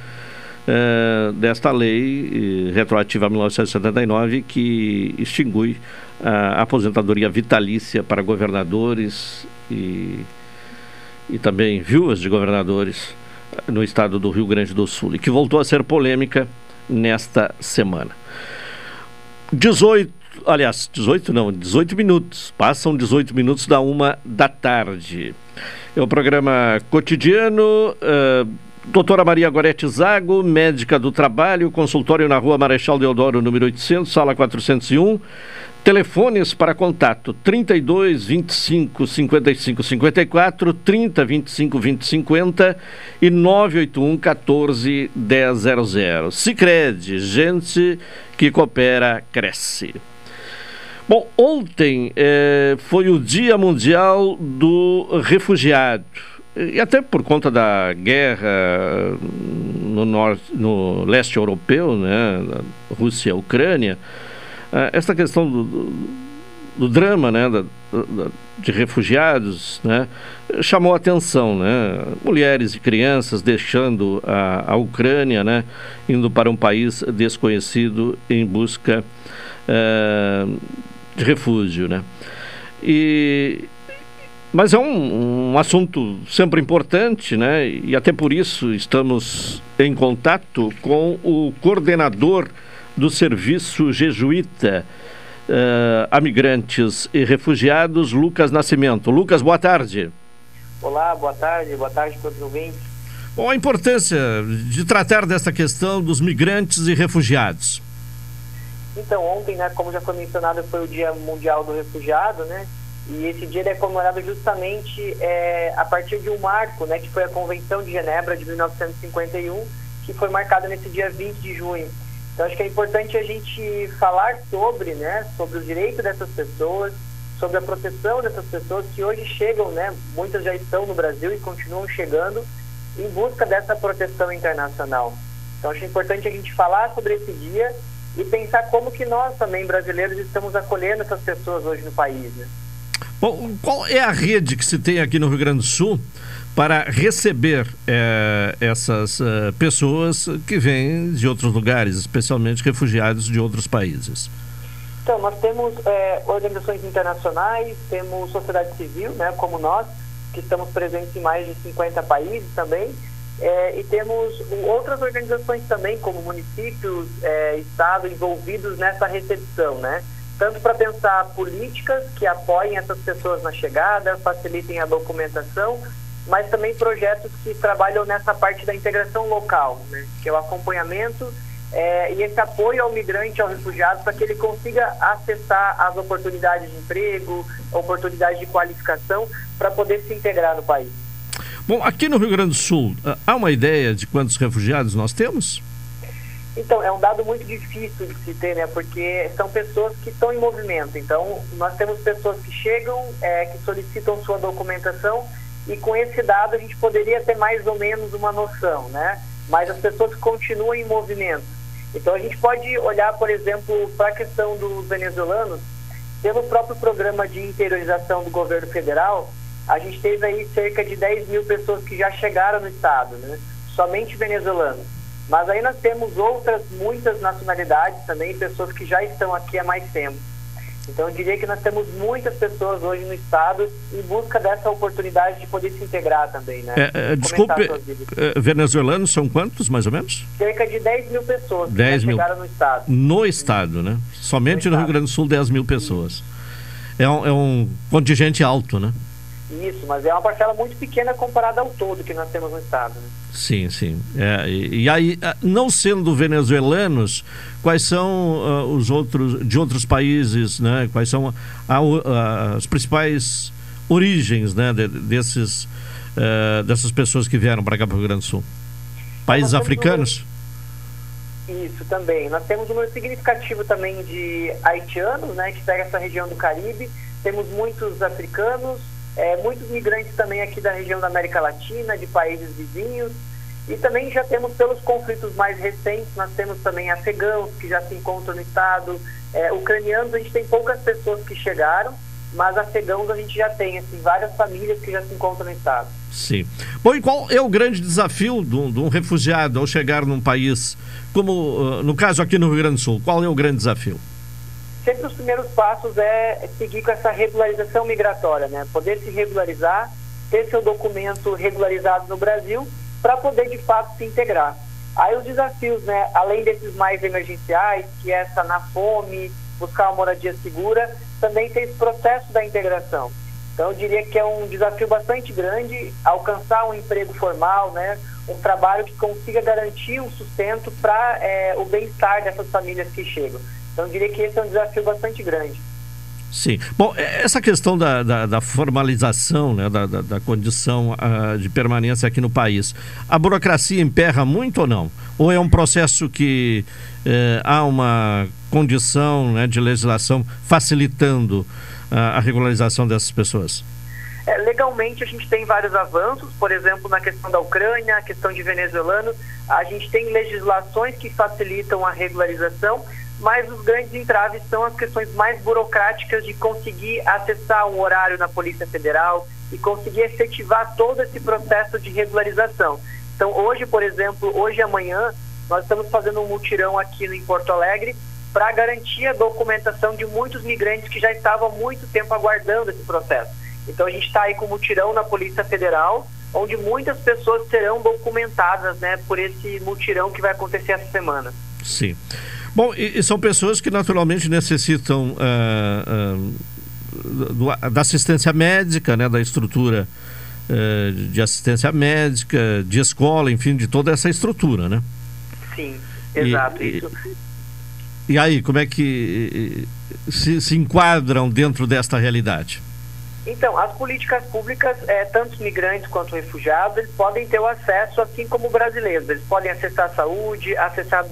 B: eh, desta lei eh, retroativa a 1979 que extingue a aposentadoria vitalícia para governadores e, e também viúvas de governadores no estado do Rio Grande do Sul e que voltou a ser polêmica nesta semana. 18, aliás, 18 não, 18 minutos. Passam 18 minutos da uma da tarde. É o programa cotidiano. Uh, doutora Maria Gorete Zago, médica do trabalho, consultório na rua Marechal Deodoro, número 800, sala 401. Telefones para contato 32 25 55 54, 30 25 20 50 e 981 14 1000. Sicredi, gente que coopera, cresce. Bom, ontem eh, foi o Dia Mundial do Refugiado. E até por conta da guerra no, norte, no leste europeu, né, Rússia e Ucrânia, eh, essa questão do, do, do drama né, da, da, de refugiados né, chamou atenção. Né? Mulheres e crianças deixando a, a Ucrânia, né, indo para um país desconhecido em busca eh, de refúgio. Né? E, mas é um, um, assunto sempre importante, né? E até por isso estamos em contato com o coordenador do Serviço Jesuíta uh, a Migrantes e Refugiados, Lucas Nascimento. Lucas, boa tarde.
L: Olá, boa tarde, boa tarde a todos os ouvintes.
B: Bom, a importância de tratar dessa questão dos migrantes e refugiados.
L: Então, ontem, né, como já foi mencionado, foi o Dia Mundial do Refugiado, né? E esse dia é comemorado justamente é, a partir de um marco, né, que foi a Convenção de Genebra de 1951, que foi marcada nesse dia 20 de junho. Então acho que é importante a gente falar sobre, né, sobre o direito dessas pessoas, sobre a proteção dessas pessoas que hoje chegam, né, muitas já estão no Brasil e continuam chegando em busca dessa proteção internacional. Então acho importante a gente falar sobre esse dia e pensar como que nós também brasileiros estamos acolhendo essas pessoas hoje no país, né?
B: Bom, qual é a rede que se tem aqui no Rio Grande do Sul para receber é, essas é, pessoas que vêm de outros lugares, especialmente refugiados de outros países?
L: Então, nós temos é, organizações internacionais, temos sociedade civil, né, como nós, que estamos presentes em mais de 50 países também, e temos outras organizações também, como municípios, Estado, envolvidos nessa recepção, né? tanto para pensar políticas que apoiem essas pessoas na chegada, facilitem a documentação, mas também projetos que trabalham nessa parte da integração local, né? que é o acompanhamento é, e esse apoio ao migrante, ao refugiado, para que ele consiga acessar as oportunidades de emprego, oportunidades de qualificação, para poder se integrar no país.
B: Bom, aqui no Rio Grande do Sul, há uma ideia de quantos refugiados nós temos?
L: Então, é um dado muito difícil de se ter, né? Porque são pessoas que estão em movimento. Então, nós temos pessoas que chegam, é, que solicitam sua documentação e com esse dado a gente poderia ter mais ou menos uma noção, né? Mas as pessoas continuam em movimento. Então, a gente pode olhar, por exemplo, para a questão dos venezuelanos. Pelo próprio programa de interiorização do governo federal, a gente teve aí cerca de 10 mil pessoas que já chegaram no estado, né? Somente venezuelanos. Mas aí nós temos outras, muitas nacionalidades também, pessoas que já estão aqui há mais tempo. Então eu diria que nós temos muitas pessoas hoje no estado em busca dessa oportunidade de poder se integrar também, né?
B: É, é, desculpe, é, venezuelanos são quantos, mais ou menos?
L: Cerca de 10 mil pessoas
B: 10
L: que
B: mil.
L: chegaram no estado.
B: No estado, né? Somente no, no Rio Grande do Sul, 10 mil pessoas. É um, é um contingente alto, né?
L: Isso, mas é uma parcela muito pequena comparada ao todo que nós temos no estado. Né?
B: Sim, sim. É, e, e, aí, não sendo venezuelanos, quais são uh, os outros de outros países, né? Quais são a, a, as principais origens, né? De, desses uh, dessas pessoas que vieram para cá para o Rio Grande do Sul? Países africanos?
L: Um... Isso também. Nós temos um número significativo também de haitianos, né? Que pega essa região do Caribe. Temos muitos africanos, é, muitos migrantes também aqui da região da América Latina, de países vizinhos. E também já temos, pelos conflitos mais recentes, nós temos também afegãos que já se encontram no estado, é, ucranianos, a gente tem poucas pessoas que chegaram, mas afegãos a gente já tem, assim, várias famílias que já se encontram no estado.
B: Sim. Bom, e qual é o grande desafio de um, de um refugiado ao chegar num país, como uh, no caso aqui no Rio Grande do Sul, qual é o grande desafio?
L: Sempre os primeiros passos é seguir com essa regularização migratória, né? Poder se regularizar, ter seu documento regularizado no Brasil, para poder de fato se integrar. Aí os desafios, né, além desses mais emergenciais, que é essa na fome, buscar uma moradia segura, também tem esse processo da integração. Então eu diria que é um desafio bastante grande alcançar um emprego formal, né, um trabalho que consiga garantir um sustento para é, o bem-estar dessas famílias que chegam. Então eu diria que esse é um desafio bastante grande.
B: Sim. Bom, é, essa questão da, da, da formalização, né, da, da, da condição uh, de permanência aqui no país, a burocracia emperra muito ou não? Ou é um processo que uh, há uma condição né, de legislação facilitando uh, a regularização dessas pessoas?
L: É, legalmente a gente tem vários avanços, por exemplo, na questão da Ucrânia, a questão de venezuelanos, a gente tem legislações que facilitam a regularização, mas os grandes entraves são as questões mais burocráticas de conseguir acessar um horário na Polícia Federal e conseguir efetivar todo esse processo de regularização. Então, hoje, por exemplo, hoje e amanhã, nós estamos fazendo um mutirão aqui em Porto Alegre para garantir a documentação de muitos migrantes que já estavam há muito tempo aguardando esse processo. Então, a gente está aí com um mutirão na Polícia Federal, onde muitas pessoas serão documentadas né, por esse mutirão que vai acontecer essa semana.
B: Sim. Bom, e, e são pessoas que naturalmente necessitam uh, uh, da assistência médica, né, da estrutura uh, de assistência médica, de escola, enfim, de toda essa estrutura, né?
L: Sim, exato.
B: E, isso. E aí, como é que se, se enquadram dentro desta realidade?
L: Então, as políticas públicas, é, tanto migrantes quanto refugiados, eles podem ter o acesso, assim como brasileiros. Eles podem acessar a saúde, acessar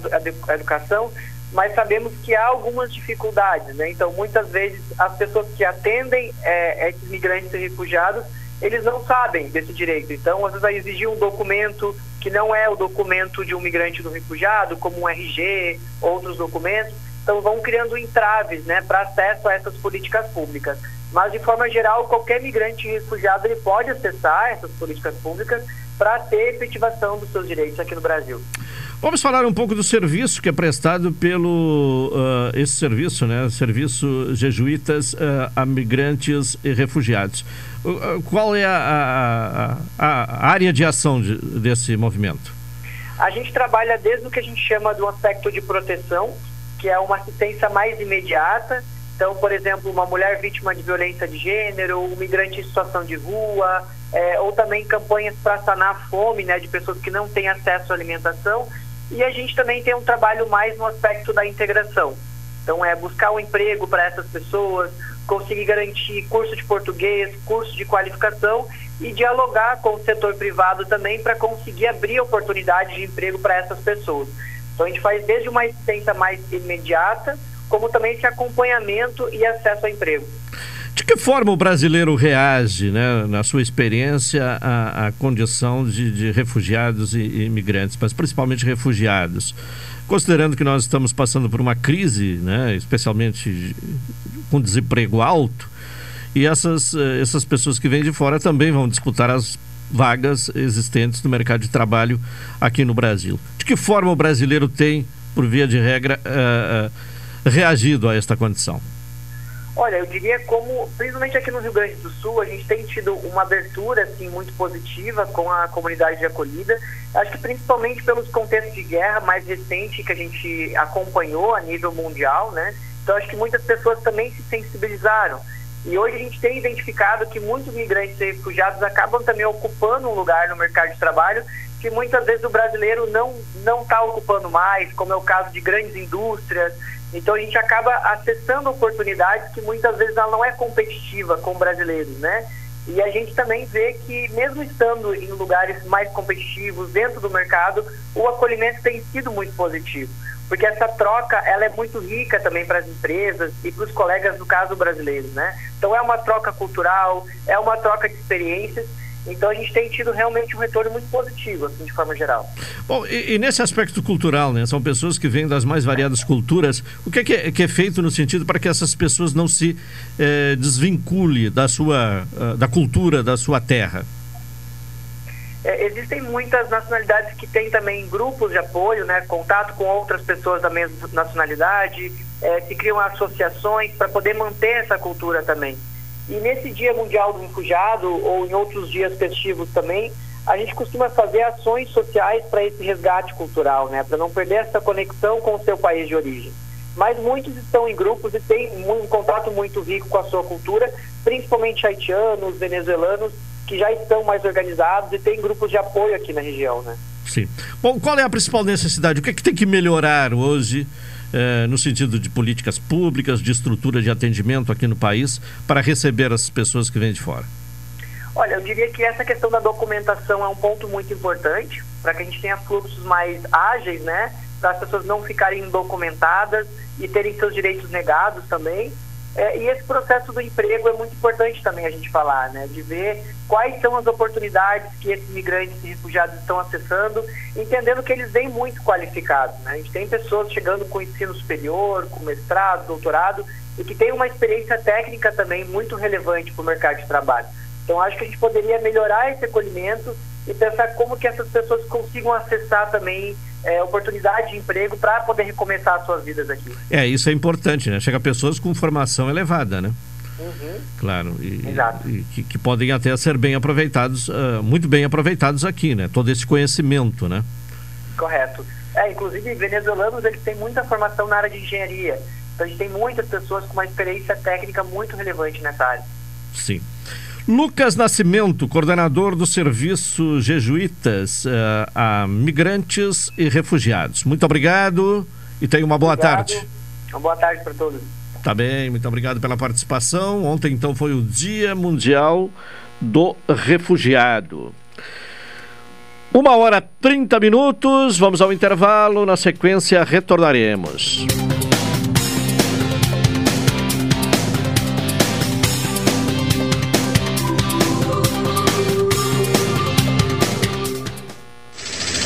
L: a educação, mas sabemos que há algumas dificuldades, né? Então, muitas vezes, as pessoas que atendem é, esses migrantes e refugiados, eles não sabem desse direito. Então, às vezes, vai exigir um documento que não é o documento de um migrante do refugiado, como um RG, outros documentos. Então, vão criando entraves, né, para acesso a essas políticas públicas. Mas, de forma geral, qualquer migrante refugiado ele pode acessar essas políticas públicas para ter efetivação dos seus direitos aqui no Brasil.
B: Vamos falar um pouco do serviço que é prestado pelo uh, esse serviço, né? Serviço Jesuítas uh, a Migrantes e Refugiados. Uh, qual é a, a, a, área de ação de, desse movimento?
L: A gente trabalha desde o que a gente chama do aspecto de proteção, que é uma assistência mais imediata. Então, por exemplo, uma mulher vítima de violência de gênero, um migrante em situação de rua, é, ou também campanhas para sanar a fome né, de pessoas que não têm acesso à alimentação e a gente também tem um trabalho mais no aspecto da integração. Então, é buscar um emprego para essas pessoas, conseguir garantir curso de português, curso de qualificação e dialogar com o setor privado também para conseguir abrir oportunidades de emprego para essas pessoas. Então, a gente faz desde uma assistência mais imediata, como também esse acompanhamento e acesso ao emprego.
B: De que forma o brasileiro reage, né, na sua experiência, à, à condição de, de, refugiados e, e imigrantes, mas principalmente refugiados? Considerando que nós estamos passando por uma crise, né, especialmente com desemprego alto, e essas, eh, essas pessoas que vêm de fora também vão disputar as vagas existentes no mercado de trabalho aqui no Brasil. De que forma o brasileiro tem, por via de regra, uh, uh, reagido a esta condição?
L: Olha, eu diria como, principalmente aqui no Rio Grande do Sul, a gente tem tido uma abertura assim muito positiva com a comunidade de acolhida. Acho que principalmente pelos contextos de guerra mais recente que a gente acompanhou a nível mundial, né? Então acho que muitas pessoas também se sensibilizaram. E hoje a gente tem identificado que muitos migrantes e refugiados acabam também ocupando um lugar no mercado de trabalho que muitas vezes o brasileiro não não está ocupando mais, como é o caso de grandes indústrias então a gente acaba acessando oportunidades que muitas vezes ela não é competitiva com brasileiros, né? E a gente também vê que mesmo estando em lugares mais competitivos dentro do mercado, o acolhimento tem sido muito positivo, porque essa troca ela é muito rica também para as empresas e para os colegas no caso brasileiros, né? Então é uma troca cultural, é uma troca de experiências Então a gente tem tido realmente um retorno muito positivo, assim, de forma geral.
B: Bom, e, e nesse aspecto cultural, né? São pessoas que vêm das mais variadas culturas. O que é, que é, que é feito no sentido para que essas pessoas não se eh, desvincule da sua uh, da cultura da sua terra?
L: É, existem muitas nacionalidades que têm também grupos de apoio, né, contato com outras pessoas da mesma nacionalidade, é, se criam associações para poder manter essa cultura também. E nesse Dia Mundial do Refugiado, ou em outros dias festivos também, a gente costuma fazer ações sociais para esse resgate cultural, né, para não perder essa conexão com o seu país de origem. Mas muitos estão em grupos e têm um contato muito rico com a sua cultura, principalmente haitianos, venezuelanos, que já estão mais organizados e têm grupos de apoio aqui na região, né?
B: Sim. Bom, qual é a principal necessidade? O que, é que tem que melhorar hoje eh, no sentido de políticas públicas, de estrutura de atendimento aqui no país para receber as pessoas que vêm de fora?
L: Olha, eu diria que essa questão da documentação é um ponto muito importante para que a gente tenha fluxos mais ágeis, né? Para as pessoas não ficarem documentadas e terem seus direitos negados também. É, e esse processo do emprego é muito importante também a gente falar, né? De ver quais são as oportunidades que esses migrantes e refugiados estão acessando, entendendo que eles vêm muito qualificados, né? A gente tem pessoas chegando com ensino superior, com mestrado, doutorado, e que têm uma experiência técnica também muito relevante para o mercado de trabalho. Então, acho que a gente poderia melhorar esse acolhimento e pensar como que essas pessoas consigam acessar também é, oportunidade de emprego para poder recomeçar as suas vidas aqui.
B: É, isso é importante, né? Chega pessoas com formação elevada, né?
L: Uhum.
B: Claro, e, Exato. e que, que, podem até ser bem aproveitados, uh, muito bem aproveitados aqui, né? Todo esse conhecimento, né?
L: Correto. É, inclusive, venezuelanos, eles têm muita formação na área de engenharia. Então, a gente tem muitas pessoas com uma experiência técnica muito relevante nessa área.
B: Sim. Lucas Nascimento, coordenador do Serviço Jesuítas uh, a Migrantes e Refugiados. Muito obrigado e tenha uma boa
L: obrigado.
B: tarde.
L: Uma boa tarde para todos.
B: Tá bem, muito obrigado pela participação. Ontem, então, foi o Dia Mundial do Refugiado. Uma hora trinta minutos, vamos ao intervalo. Na sequência, retornaremos.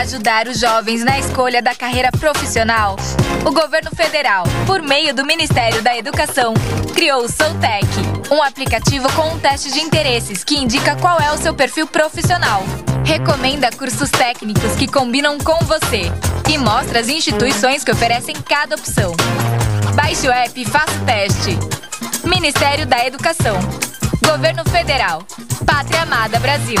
M: Ajudar os jovens na escolha da carreira profissional, o governo federal, por meio do Ministério da Educação, criou o Soutec, um aplicativo com um teste de interesses que indica qual é o seu perfil profissional. Recomenda cursos técnicos que combinam com você e mostra as instituições que oferecem cada opção. Baixe o app e faça o teste. Ministério da Educação. Governo Federal. Pátria Amada Brasil.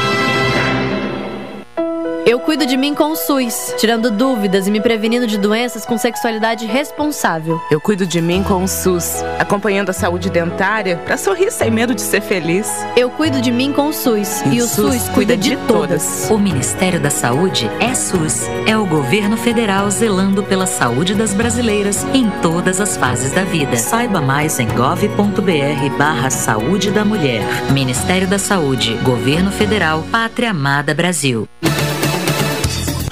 N: Eu cuido de mim com o SUS, tirando dúvidas e me prevenindo de doenças com sexualidade responsável.
O: Eu cuido de mim com o SUS, acompanhando a saúde dentária para sorrir sem medo de ser feliz.
N: Eu cuido de mim com o SUS e, e o SUS, SUS cuida de, de todas.
P: O Ministério da Saúde é SUS. É o governo federal zelando pela saúde das brasileiras em todas as fases da vida. Saiba mais em gov.br barra saúde da mulher. Ministério da Saúde, Governo Federal, Pátria Amada Brasil.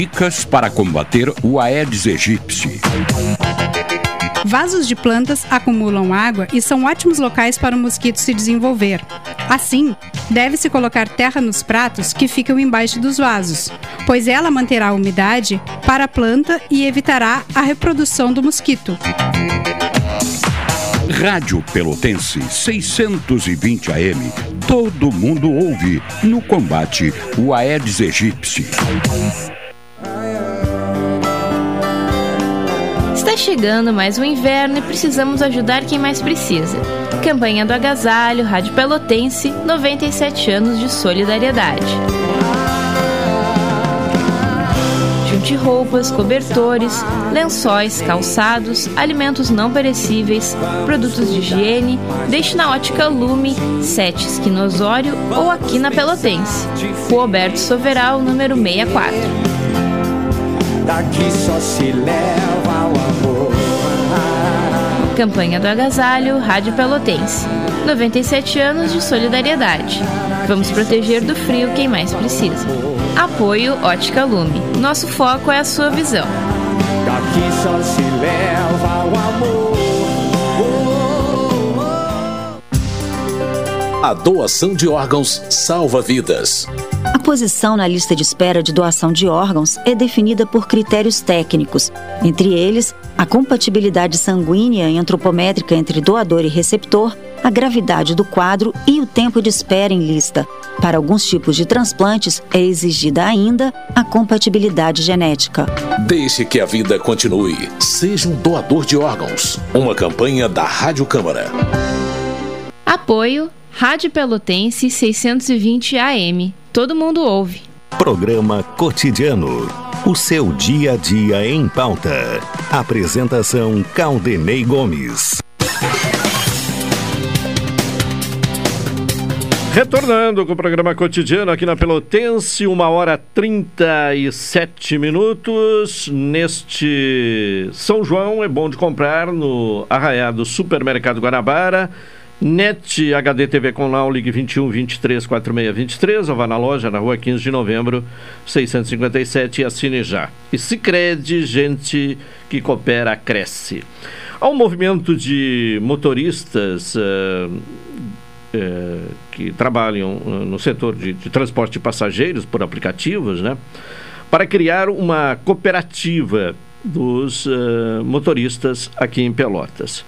Q: Dicas para combater o Aedes aegypti.
R: Vasos de plantas acumulam água e são ótimos locais para o mosquito se desenvolver. Assim, deve-se colocar terra nos pratos que ficam embaixo dos vasos, pois ela manterá a umidade para a planta e evitará a reprodução do mosquito.
Q: Rádio Pelotense 620 AM. Todo mundo ouve no combate o Aedes aegypti.
D: Chegando mais um inverno e precisamos ajudar quem mais precisa. Campanha do Agasalho, Rádio Pelotense, 97 anos de solidariedade. Junte roupas, cobertores, lençóis, calçados, alimentos não perecíveis, produtos de higiene, deixe na ótica Lume, 7 Esquina Osório ou aqui na Pelotense. Rua Alberto Soveral, número 64.
J: Daqui só se leva o amor.
D: Campanha do Agasalho, Rádio Pelotense. 97 anos de solidariedade. Vamos proteger do frio quem mais precisa. Apoio Ótica Lume. Nosso foco é a sua visão.
J: Daqui só se leva o amor.
S: A doação de órgãos salva vidas.
T: A posição na lista de espera de doação de órgãos é definida por critérios técnicos, entre eles a compatibilidade sanguínea e antropométrica entre doador e receptor, a gravidade do quadro e o tempo de espera em lista. Para alguns tipos de transplantes é exigida ainda a compatibilidade genética.
S: Deixe que a vida continue. Seja um doador de órgãos. Uma campanha da Rádio Câmara.
D: Apoio Rádio Pelotense 620 AM. Todo mundo ouve.
A: Programa Cotidiano. O seu dia a dia em pauta. Apresentação Caldenei Gomes.
B: Retornando com o programa cotidiano aqui na Pelotense, uma hora 37 minutos. Neste São João é bom de comprar no Arraiado Supermercado Guanabara. NET HD TV com Now, ligue 21 23 46 23 ou vá na loja na rua 15 de novembro 657 e assine já. E Cicred, gente que coopera, cresce. Há um movimento de motoristas uh, uh, que trabalham no setor de, de transporte de passageiros por aplicativos, né? Para criar uma cooperativa dos uh, motoristas aqui em Pelotas.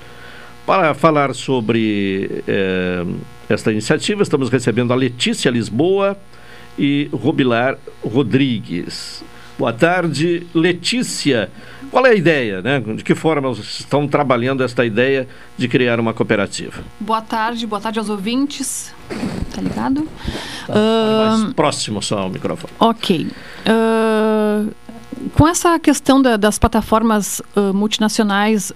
B: Para falar sobre eh, esta iniciativa, estamos recebendo a Letícia Lisboa e Robilar Rodrigues. Boa tarde, Letícia. Qual é a ideia, né? De que forma estão trabalhando esta ideia de criar uma cooperativa?
U: Boa tarde, boa tarde aos ouvintes. Tá ligado?
B: Tá,
U: Ahn,
B: mais próximo só ao microfone.
U: Ok. Ah, com essa questão da- das plataformas ah, multinacionais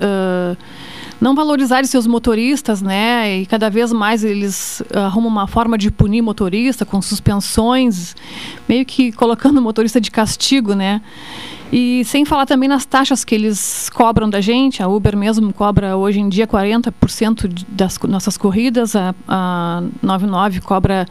U: não valorizarem seus motoristas, né? E cada vez mais eles arrumam uma forma de punir motorista com suspensões, meio que colocando o motorista de castigo, né? E sem falar também nas taxas que eles cobram da gente, a Uber mesmo cobra hoje em dia 40% de- das nossas corridas, a, a 99 cobra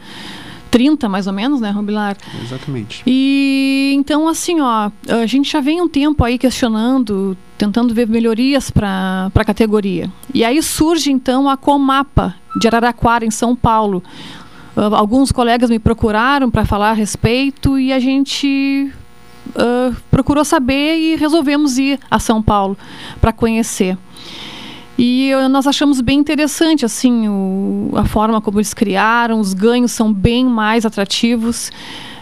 U: 30 mais ou menos, né, Rubilar?
V: Exatamente.
U: E então, assim, ó, a gente já vem um tempo aí questionando, tentando ver melhorias para a categoria. E aí surge, então, a Comapa de Araraquara, em São Paulo. Ah, alguns colegas me procuraram para falar a respeito e a gente ah, procurou saber e resolvemos ir a São Paulo para conhecer. E nós achamos bem interessante assim o- a forma como eles criaram, os ganhos são bem mais atrativos.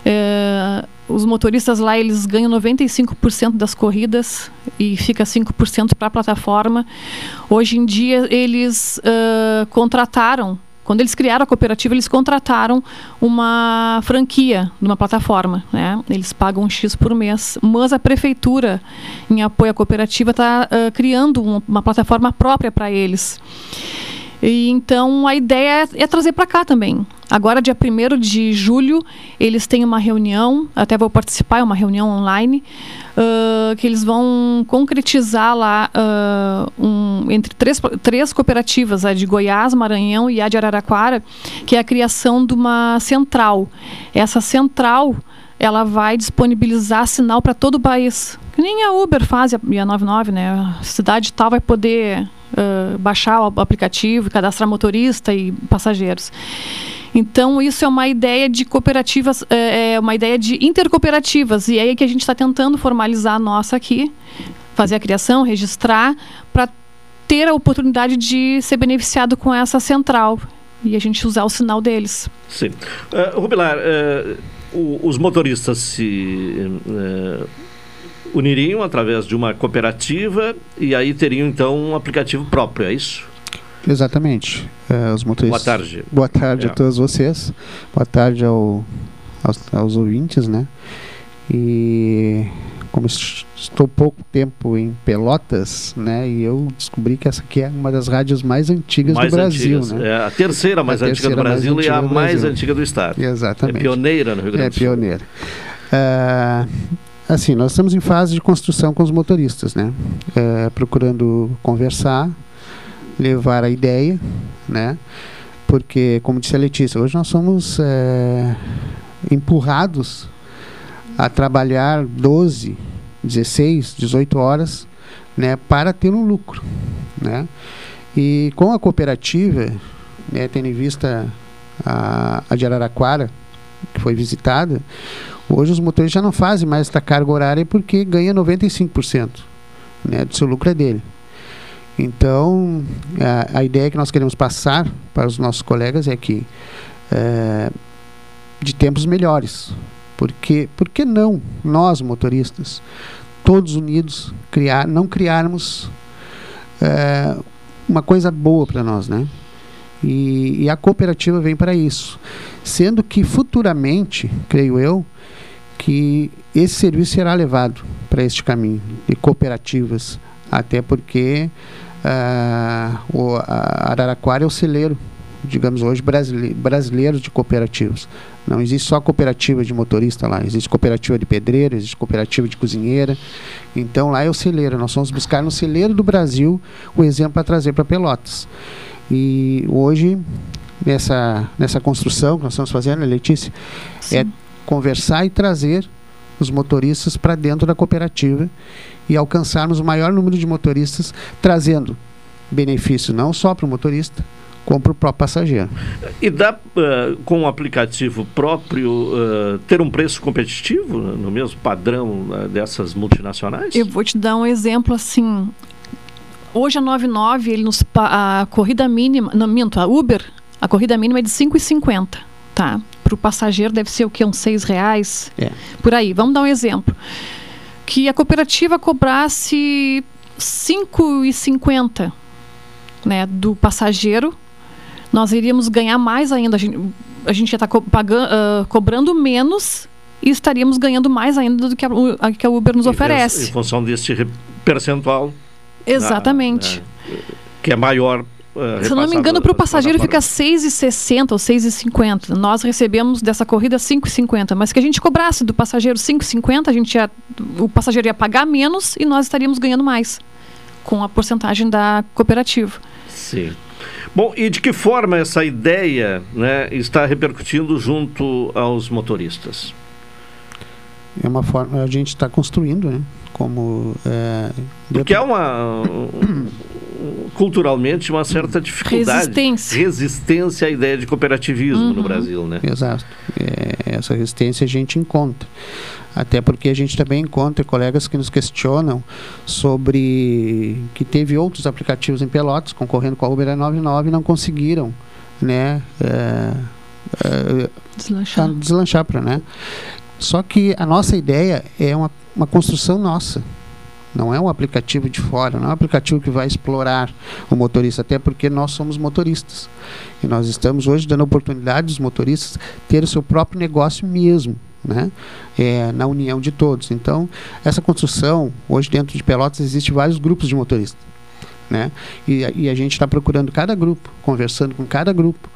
U: Eh, os motoristas lá eles ganham 95% das corridas e fica 5% para a plataforma. Hoje em dia eles eh, contrataram quando eles criaram a cooperativa, eles contrataram uma franquia de uma plataforma. Né? Eles pagam um X por mês, mas a prefeitura, em apoio à cooperativa, está criando um- uma plataforma própria para eles. E, então a ideia é, é trazer para cá também. Agora, dia 1 de julho, eles têm uma reunião, até vou participar, é uma reunião online, ah, que eles vão concretizar lá ah, um, entre três, três cooperativas, a de Goiás, Maranhão e a de Araraquara, que é a criação de uma central. Essa central ela vai disponibilizar sinal para todo o país. Que nem a Uber faz e a 99, né? A cidade tal vai poder baixar o aplicativo, cadastrar motorista e passageiros. Então, isso é uma ideia de cooperativas, é uma ideia de intercooperativas. E é aí que a gente está tentando formalizar a nossa aqui, fazer a criação, registrar, para ter a oportunidade de ser beneficiado com essa central e a gente usar o sinal deles.
B: Sim. Uh, Rubilar, eh, o- os motoristas se eh, uniriam através de uma cooperativa e aí teriam então um aplicativo próprio, é isso?
V: Exatamente. É, os motoristas.
B: Boa tarde.
V: Boa tarde
B: É.
V: a todos vocês. Boa tarde ao, aos, aos ouvintes, né? E como es- estou pouco tempo em Pelotas, né? E eu descobri que essa aqui é uma das rádios mais antigas
B: mais
V: do Brasil,
B: antigas.
V: né?
B: É a terceira mais
V: A
B: antiga do
V: terceira mais
B: Brasil e a
V: do
B: mais antiga do estado.
V: Exatamente.
B: É pioneira no Rio Grande
V: É
B: do Sul.
V: pioneira. Ah, assim, nós estamos em fase de construção com os motoristas, né? Eh, procurando conversar, levar a ideia, né? Porque, como disse a Letícia, hoje nós somos eh, empurrados a trabalhar 12, 16, 18 horas, né? Para ter um lucro, né? E com a cooperativa, né, tendo em vista a, a de Araraquara, que foi visitada, hoje os motoristas já não fazem mais essa carga horária porque ganha 95%, né, do seu lucro é dele. Então, a, a ideia que nós queremos passar para os nossos colegas é que é, de tempos melhores, porque por que não nós motoristas todos unidos criar, não criarmos é, uma coisa boa para nós, né? E, e a cooperativa vem para isso. Sendo que futuramente, creio eu, que esse serviço será levado para este caminho de cooperativas, até porque ah, o Araraquara é o celeiro, digamos hoje, brasile- brasileiro de cooperativas. Não existe só cooperativa de motorista lá, existe cooperativa de pedreiro, existe cooperativa de cozinheira. Então lá é o celeiro. Nós vamos buscar no celeiro do Brasil o exemplo para trazer para Pelotas. E hoje, nessa, nessa construção que nós estamos fazendo, né, Letícia, é conversar e trazer os motoristas para dentro da cooperativa e alcançarmos o maior número de motoristas, trazendo benefício não só para o motorista, como para o próprio passageiro.
B: E dá, eh, com o aplicativo próprio, eh, ter um preço competitivo né, no mesmo padrão eh, dessas multinacionais?
U: Eu vou te dar um exemplo assim. Hoje a 99, ele nos a corrida mínima, não minto, a Uber, a corrida mínima é de 5,50, tá? para o passageiro deve ser o que? Uns seis reais?
V: É.
U: Por aí. Vamos dar um exemplo. Que a cooperativa cobrasse R$ 5,50 né, do passageiro, nós iríamos ganhar mais ainda. A gente, a gente ia estar co ah, cobrando menos e estaríamos ganhando mais ainda do que a, a- que a Uber nos
B: Em
U: oferece.
B: função desse percentual.
U: Exatamente.
B: na- que é maior. eh,
U: Se eu não me engano, para o passageiro fica
B: plataformas.
U: 6,60 ou 6,50. Nós recebemos dessa corrida 5,50. Mas que a gente cobrasse do passageiro 5,50, a gente ia, o passageiro ia pagar menos e nós estaríamos ganhando mais com a porcentagem da cooperativa.
B: Sim. Bom, e de que forma essa ideia né, está repercutindo junto aos motoristas?
V: É uma forma, a gente está construindo, né? Como. É,
B: Porque há uma. culturalmente, uma certa dificuldade.
U: Resistência.
B: Resistência à ideia de cooperativismo no
V: Uhum.
B: Brasil, né?
V: Exato. É, essa resistência a gente encontra. Até porque a gente também encontra colegas que nos questionam sobre que teve outros aplicativos em Pelotas concorrendo com a Uber A99 e não conseguiram, né, é, é,
U: Deslanchar.
V: deslanchar para, né? Só que a nossa ideia é uma, uma construção nossa. Não é um aplicativo de fora, não é um aplicativo que vai explorar o motorista, até porque nós somos motoristas. E nós estamos hoje dando oportunidade aos motoristas ter o seu próprio negócio mesmo, né? É, na união de todos. Então, essa construção, hoje dentro de Pelotas, existe vários grupos de motoristas. Né? E, e a gente está procurando cada grupo, conversando com cada grupo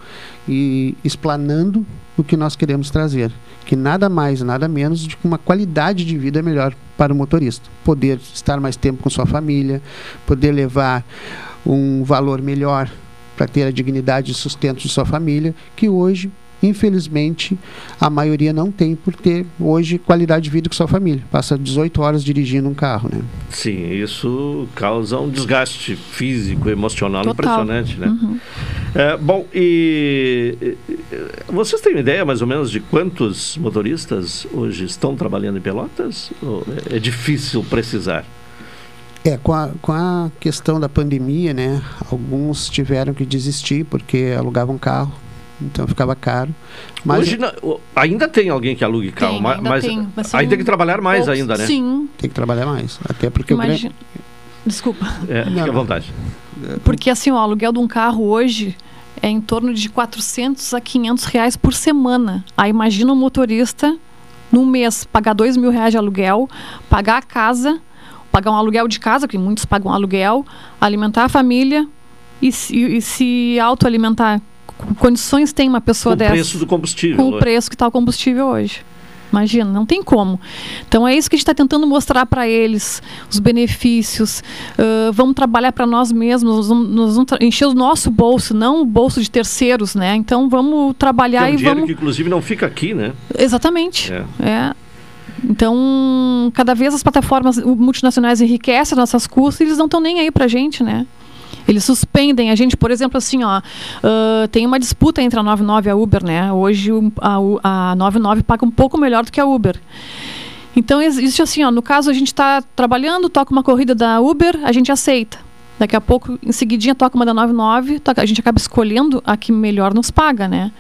V: e explanando o que nós queremos trazer. Que nada mais, nada menos de que uma qualidade de vida melhor para o motorista. Poder estar mais tempo com sua família, poder levar um valor melhor para ter a dignidade e sustento de sua família, que hoje, infelizmente, a maioria não tem por ter hoje qualidade de vida com sua família. Passa 18 horas dirigindo um carro, né?
B: Sim, isso causa um desgaste físico, emocional
V: Total.
B: impressionante, né?
U: Uhum.
B: É, bom, e, vocês têm ideia mais ou menos de quantos motoristas hoje estão trabalhando em Pelotas? Ou é é difícil precisar.
V: É, com a, com a questão da pandemia, né? Alguns tiveram que desistir porque alugavam carro, então ficava caro. Mas
B: Hoje na- o- ainda tem alguém que alugue carro,
U: Tem, ainda
B: mas
U: tem, mas
B: aí tem que trabalhar mais
U: poucos.
B: ainda, né?
U: Sim.
V: tem que trabalhar mais. Até porque o
U: Imagina.
V: grande-
U: Desculpa.
B: É, fique à vontade.
U: Porque assim, o aluguel de um carro hoje é em torno de 400 a 500 reais por semana. Aí imagina um motorista num mês pagar dois mil reais de aluguel, pagar a casa, pagar um aluguel de casa, que muitos pagam aluguel, alimentar a família e se, e se autoalimentar. Que Condições tem uma pessoa
B: Com o
U: dessa?
B: preço do combustível.
U: Com o
B: hoje.
U: preço que está o combustível hoje. Imagina, não tem como. Então é isso que a gente está tentando mostrar para eles, os benefícios. Ah, vamos trabalhar para nós mesmos, nós vamos, nós vamos encher o nosso bolso, não o bolso de terceiros, né? Então vamos
B: Que
U: trabalhar
B: é um
U: e
B: dinheiro
U: vamos.
B: que inclusive não fica aqui, né?
U: Exatamente.
B: É.
U: É. Então, cada vez as plataformas multinacionais enriquecem as nossas custas e eles não estão nem aí pra gente, né? Eles suspendem a gente, por exemplo, assim, ó, ah, tem uma disputa entre a 99 e a Uber, né? Hoje a, a 99 paga um pouco melhor do que a Uber. Então existe assim, ó, no caso a gente está trabalhando, toca uma corrida da Uber, a gente aceita. Daqui a pouco, em seguidinha, toca uma da 99, toca- a gente acaba escolhendo a que melhor nos paga, né?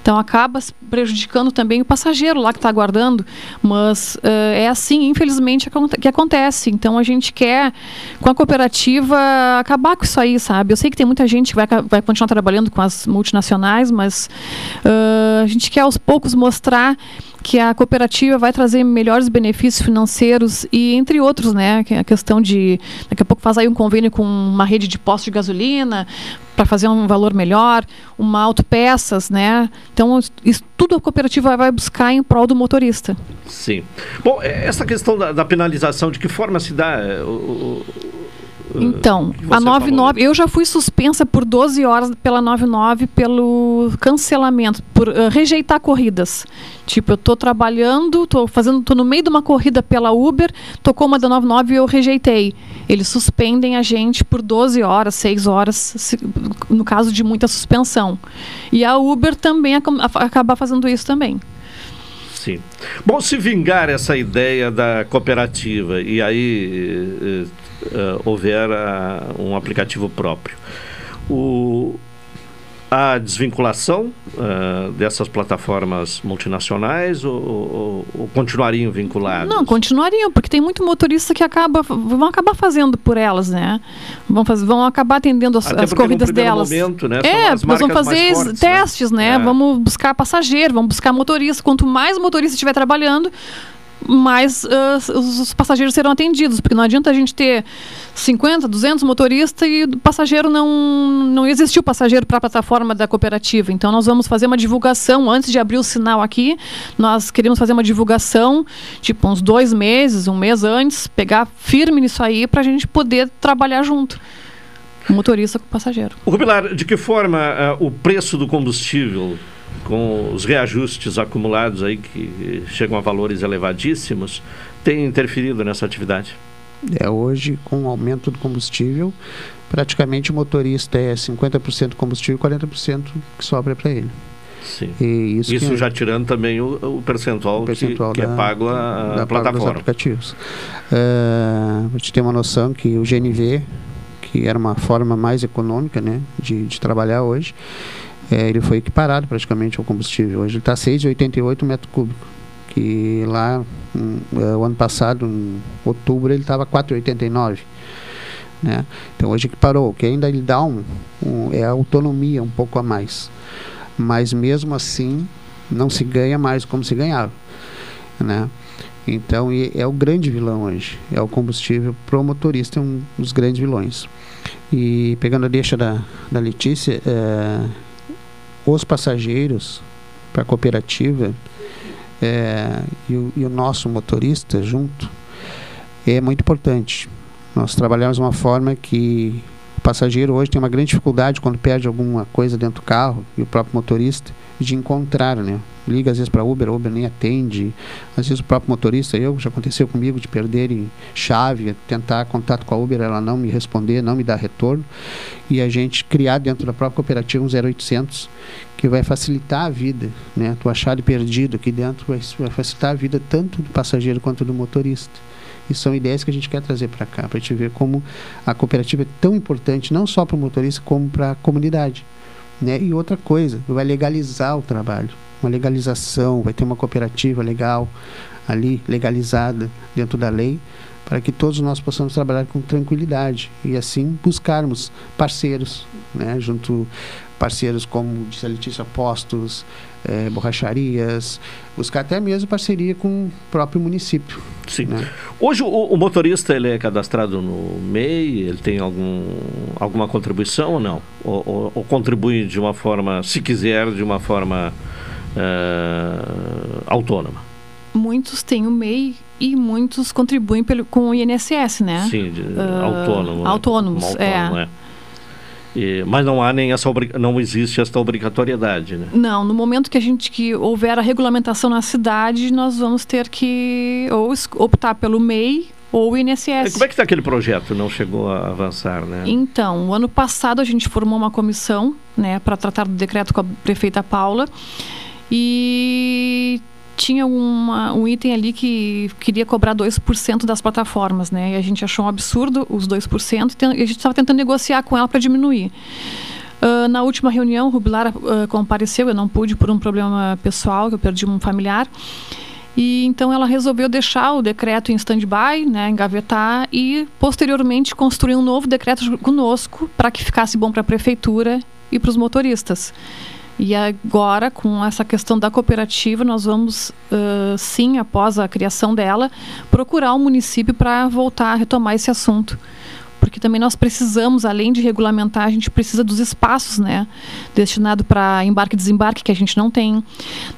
U: Então acaba prejudicando também o passageiro lá que está aguardando. Mas eh, é assim, infelizmente, que aconte- que acontece. Então a gente quer, com a cooperativa, acabar com isso aí, sabe? Eu sei que tem muita gente que vai, vai continuar trabalhando com as multinacionais, mas eh, a gente quer aos poucos mostrar que a cooperativa vai trazer melhores benefícios financeiros e entre outros, né, que é a questão de daqui a pouco faz aí um convênio com uma rede de postos de gasolina para fazer um valor melhor, uma autopeças, né? Então isso tudo a cooperativa vai buscar em prol do motorista.
B: Sim. Bom, é, essa questão da, da penalização, de que forma se dá? o- o-
U: Então, a
B: você
U: 99, eu já fui suspensa por 12 horas pela 99 pelo cancelamento, por eh, rejeitar corridas. Tipo, eu tô trabalhando, tô fazendo, tô no meio de uma corrida pela Uber, tocou uma da 99 e eu rejeitei. Eles suspendem a gente por 12 horas, 6 horas, se- no caso de muita suspensão. E a Uber também acam- a- acaba fazendo isso também.
B: Sim. Bom, se vingar essa ideia da cooperativa e aí eh, houver ah, um aplicativo próprio, o, a desvinculação uh, dessas plataformas multinacionais ou, ou, ou, continuariam vinculados?
U: Não, continuariam, porque tem muito motorista que acaba, vão acabar fazendo por elas, né? Vão, vão acabar atendendo as, as corridas delas.
B: Momento, né,
U: é, nós vamos fazer
B: fortes,
U: testes, né?
B: né?
U: É. Vamos buscar passageiro, vamos buscar motorista. Quanto mais motorista estiver trabalhando, mais uh, os, os, passageiros serão atendidos, porque não adianta a gente ter 50, 200 motoristas e o passageiro não não existiu passageiro para a plataforma da cooperativa. Então nós vamos fazer uma divulgação antes de abrir o sinal aqui. Nós queremos fazer uma divulgação, tipo uns dois meses, um mês antes, pegar firme nisso aí para a gente poder trabalhar junto. Motorista com passageiro.
B: O Rubilar, de que forma uh, o preço do combustível com os reajustes acumulados aí que chegam a valores elevadíssimos, tem interferido nessa atividade?
V: É, hoje, com o aumento do combustível, praticamente o motorista é 50% combustível e 40% que sobra para ele.
B: Sim. E isso, isso já tirando também o, o percentual, o percentual que, da, que, é pago a, da plataforma.
V: aplicativos. Uh, a gente tem uma noção que o GNV, que era uma forma mais econômica né, de, de trabalhar hoje, é, ele foi equiparado praticamente ao combustível. Hoje ele está 6,88 metros cúbicos. Que lá, um, é, o ano passado, em outubro, ele estava 4,89. Né? Então hoje equiparou, que ainda ele dá um, um, é a autonomia um pouco a mais. Mas mesmo assim, não se ganha mais como se ganhava. Né? Então é o grande vilão hoje. É o combustível para o motorista, é um dos grandes vilões. E pegando a deixa da, da Letícia, é, os passageiros para a cooperativa é, e, o, e, o, nosso motorista junto é muito importante. Nós trabalhamos de uma forma que o passageiro hoje tem uma grande dificuldade quando perde alguma coisa dentro do carro e o próprio motorista de encontrar, né? Liga às vezes para Uber, Uber nem atende. Às vezes o próprio motorista, eu já aconteceu comigo de perderem chave, tentar contato com a Uber, ela não me responder, não me dar retorno. E a gente criar dentro da própria cooperativa um 0800 que vai facilitar a vida, né? Tu achar de perdido aqui dentro vai, vai facilitar a vida tanto do passageiro quanto do motorista. E são ideias que a gente quer trazer para cá, para gente ver como a cooperativa é tão importante, não só para o motorista, como para a comunidade. Né? E outra coisa, vai legalizar o trabalho, uma legalização, vai ter uma cooperativa legal ali, legalizada dentro da lei, para que todos nós possamos trabalhar com tranquilidade e assim buscarmos parceiros, né? junto parceiros como disse a Letícia, postos, é, borracharias, buscar até mesmo parceria com o próprio município.
B: Sim. Né? Hoje o, o, motorista ele é cadastrado no MEI, ele tem algum, alguma contribuição ou não? Ou, ou, ou contribui de uma forma, se quiser, de uma forma uh, autônoma?
U: Muitos têm o MEI e muitos contribuem pelo, com o INSS, né?
B: Sim, de, uh, autônomo.
U: Autônomos,
B: autônomo,
U: é. é.
B: E, mas não há nem essa não existe essa obrigatoriedade, né?
U: Não, no momento que a gente que houver a regulamentação na cidade, nós vamos ter que ou optar pelo MEI ou o INSS.
B: Como é que está aquele projeto? Não chegou a avançar, né?
U: Então, o ano passado a gente formou uma comissão, né, para tratar do decreto com a prefeita Paula e tinha uma, um item ali que queria cobrar 2% das plataformas, né? E a gente achou um absurdo os 2% e a gente estava tentando negociar com ela para diminuir. Uh, na última reunião, o Rubilar uh, compareceu, eu não pude por um problema pessoal, que eu perdi um familiar. E então ela resolveu deixar o decreto em stand-by, né, engavetar e posteriormente construir um novo decreto conosco para que ficasse bom para a prefeitura e para os motoristas. E agora, com essa questão da cooperativa, nós vamos, uh, sim, após a criação dela, procurar o município para voltar a retomar esse assunto. Porque também nós precisamos, além de regulamentar, a gente precisa dos espaços, né? Destinado para embarque e desembarque, que a gente não tem.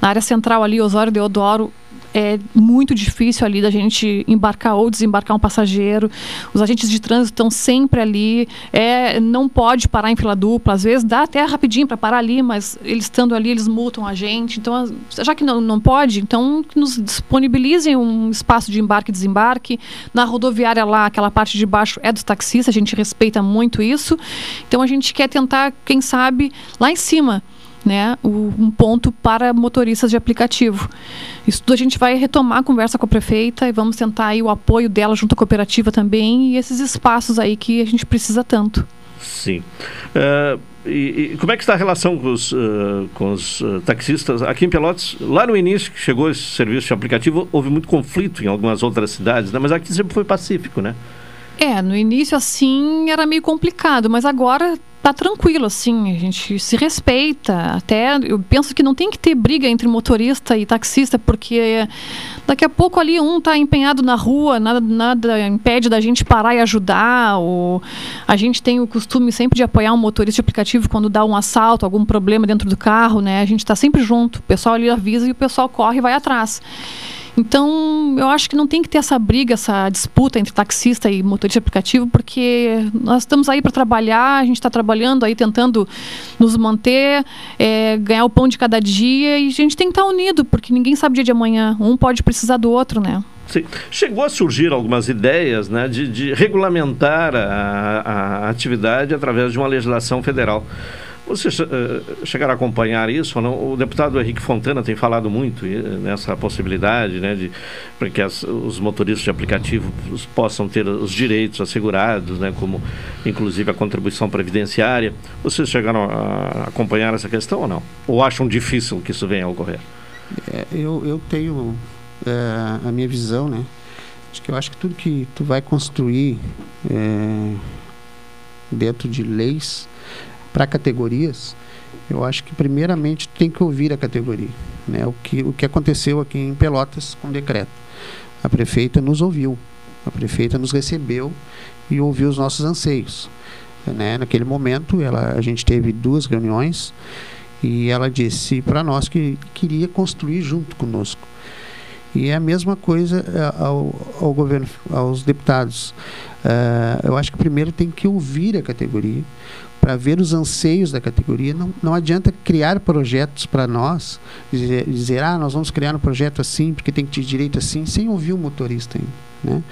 U: Na área central ali, Osório Deodoro, é muito difícil ali da gente embarcar ou desembarcar um passageiro. Os agentes de trânsito estão sempre ali. É, não pode parar em fila dupla. Às vezes dá até rapidinho para parar ali, mas eles estando ali, eles multam a gente. Então, já que não, não pode, então nos disponibilizem um espaço de embarque e desembarque. Na rodoviária lá, aquela parte de baixo é dos taxistas, a gente respeita muito isso. Então a gente quer tentar, quem sabe, lá em cima né, um ponto para motoristas de aplicativo. Isso tudo a gente vai retomar a conversa com a prefeita e vamos tentar aí o apoio dela junto à cooperativa também e esses espaços aí que a gente precisa tanto.
B: Sim. Uh, e, e, como é que está a relação com os, uh, com os uh, taxistas? Aqui em Pelotas, lá no início que chegou esse serviço de aplicativo, houve muito conflito em algumas outras cidades, né? mas aqui sempre foi pacífico, né?
U: É, no início assim era meio complicado, mas agora tá tranquilo assim, a gente se respeita. Até eu penso que não tem que ter briga entre motorista e taxista, porque daqui a pouco ali um tá empenhado na rua, nada, nada impede da gente parar e ajudar. Ou a gente tem o costume sempre de apoiar um motorista de aplicativo quando dá um assalto, algum problema dentro do carro, né? A gente está sempre junto. O pessoal ali avisa e o pessoal corre e vai atrás. Então, eu acho que não tem que ter essa briga, essa disputa entre taxista e motorista aplicativo, porque nós estamos aí para trabalhar, a gente está trabalhando aí tentando nos manter, é, ganhar o pão de cada dia e a gente tem que estar tá unido, porque ninguém sabe o dia de amanhã. Um pode precisar do outro, né?
B: Sim. Chegou a surgir algumas ideias né, de, de regulamentar a, a atividade através de uma legislação federal. Vocês uh, chegaram a acompanhar isso ou não? O deputado Henrique Fontana tem falado muito nessa possibilidade, né, de para que as, os motoristas de aplicativo possam ter os direitos assegurados, né, como inclusive a contribuição previdenciária. Vocês chegaram a acompanhar essa questão ou não? Ou acham difícil que isso venha a ocorrer?
V: É, eu, eu tenho é, a minha visão, né? Acho que eu acho que tudo que tu vai construir é, dentro de leis para categorias, eu acho que primeiramente tem que ouvir a categoria. Né? O, que, o que aconteceu aqui em Pelotas com o decreto. A prefeita nos ouviu, a prefeita nos recebeu e ouviu os nossos anseios. Né? Naquele momento, ela, a gente teve duas reuniões e ela disse para nós que queria construir junto conosco. E é a mesma coisa uh, ao, ao, governo, aos deputados. Uh, eu acho que primeiro tem que ouvir a categoria, para ver os anseios da categoria. Não, não adianta criar projetos para nós, dizer, dizer, ah, nós vamos criar um projeto assim, porque tem que ter direito assim, sem ouvir o motorista ainda. Né?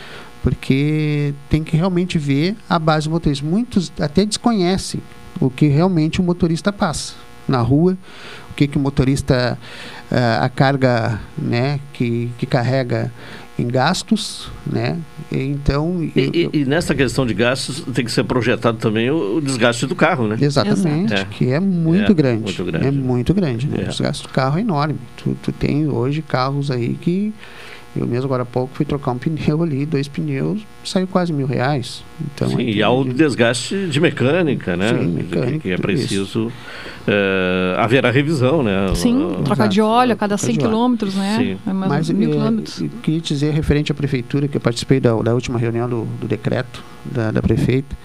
V: Porque tem que realmente ver a base do motorista. Muitos até desconhecem o que realmente o motorista passa na rua, o que, que o motorista, uh, a carga né, que, que carrega em gastos, né? Então
B: e, eu, e, e, nessa questão de gastos tem que ser projetado também o, o desgaste do carro, né?
V: Exatamente, é. que é muito é, grande, muito grande, é muito grande, né? É. O desgaste do carro é enorme. Tu, tu tem hoje carros aí que eu mesmo agora há pouco fui trocar um pneu ali, dois pneus, saiu quase mil reais. Então,
B: Sim, e há o desgaste de mecânica, né? Sim, mecânica. Que é preciso uh, haver a revisão, né?
U: Sim, trocar de óleo a cada 100 quilômetros, né? Sim.
V: É mais Mas mil é, quilômetros. queria dizer, referente à prefeitura, que eu participei da, da última reunião do, do decreto da, da prefeita,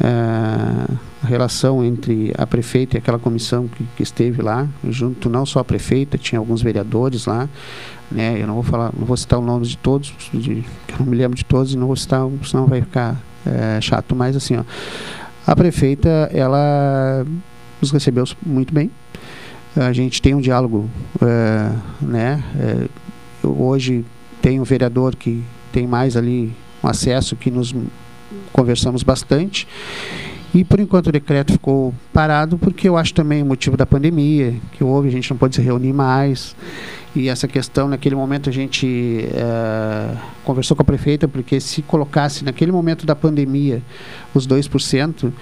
V: uh, a relação entre a prefeita e aquela comissão que, que, esteve lá, junto não só a prefeita, tinha alguns vereadores lá, né? Eu não vou falar, não vou citar o nome de todos, de, eu não me lembro de todos e não vou citar, senão vai ficar é, chato. Mas assim, ó, a prefeita, ela nos recebeu muito bem. A gente tem um diálogo, é, né? É, hoje tem um vereador que tem mais ali um acesso que nos conversamos bastante. E por enquanto o decreto ficou parado porque eu acho também o motivo da pandemia que houve, a gente não pode se reunir mais. E essa questão, naquele momento, a gente é, conversou com a prefeita, porque se colocasse naquele momento da pandemia os 2%,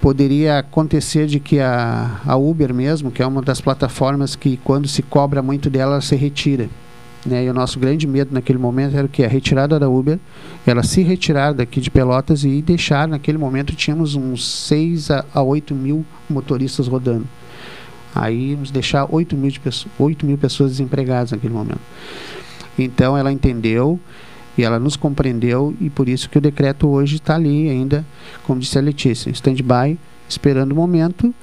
V: poderia acontecer de que a, a Uber mesmo, que é uma das plataformas que quando se cobra muito dela, ela se retira. Né? E o nosso grande medo naquele momento era que? A retirada da Uber, ela se retirar daqui de Pelotas e deixar, naquele momento, tínhamos uns 6 a, a 8 mil motoristas rodando. Aí deixar 8 mil, de 8 mil pessoas desempregadas naquele momento. Então ela entendeu e ela nos compreendeu e por isso que o decreto hoje está ali ainda, como disse a Letícia, stand-by, esperando o momento,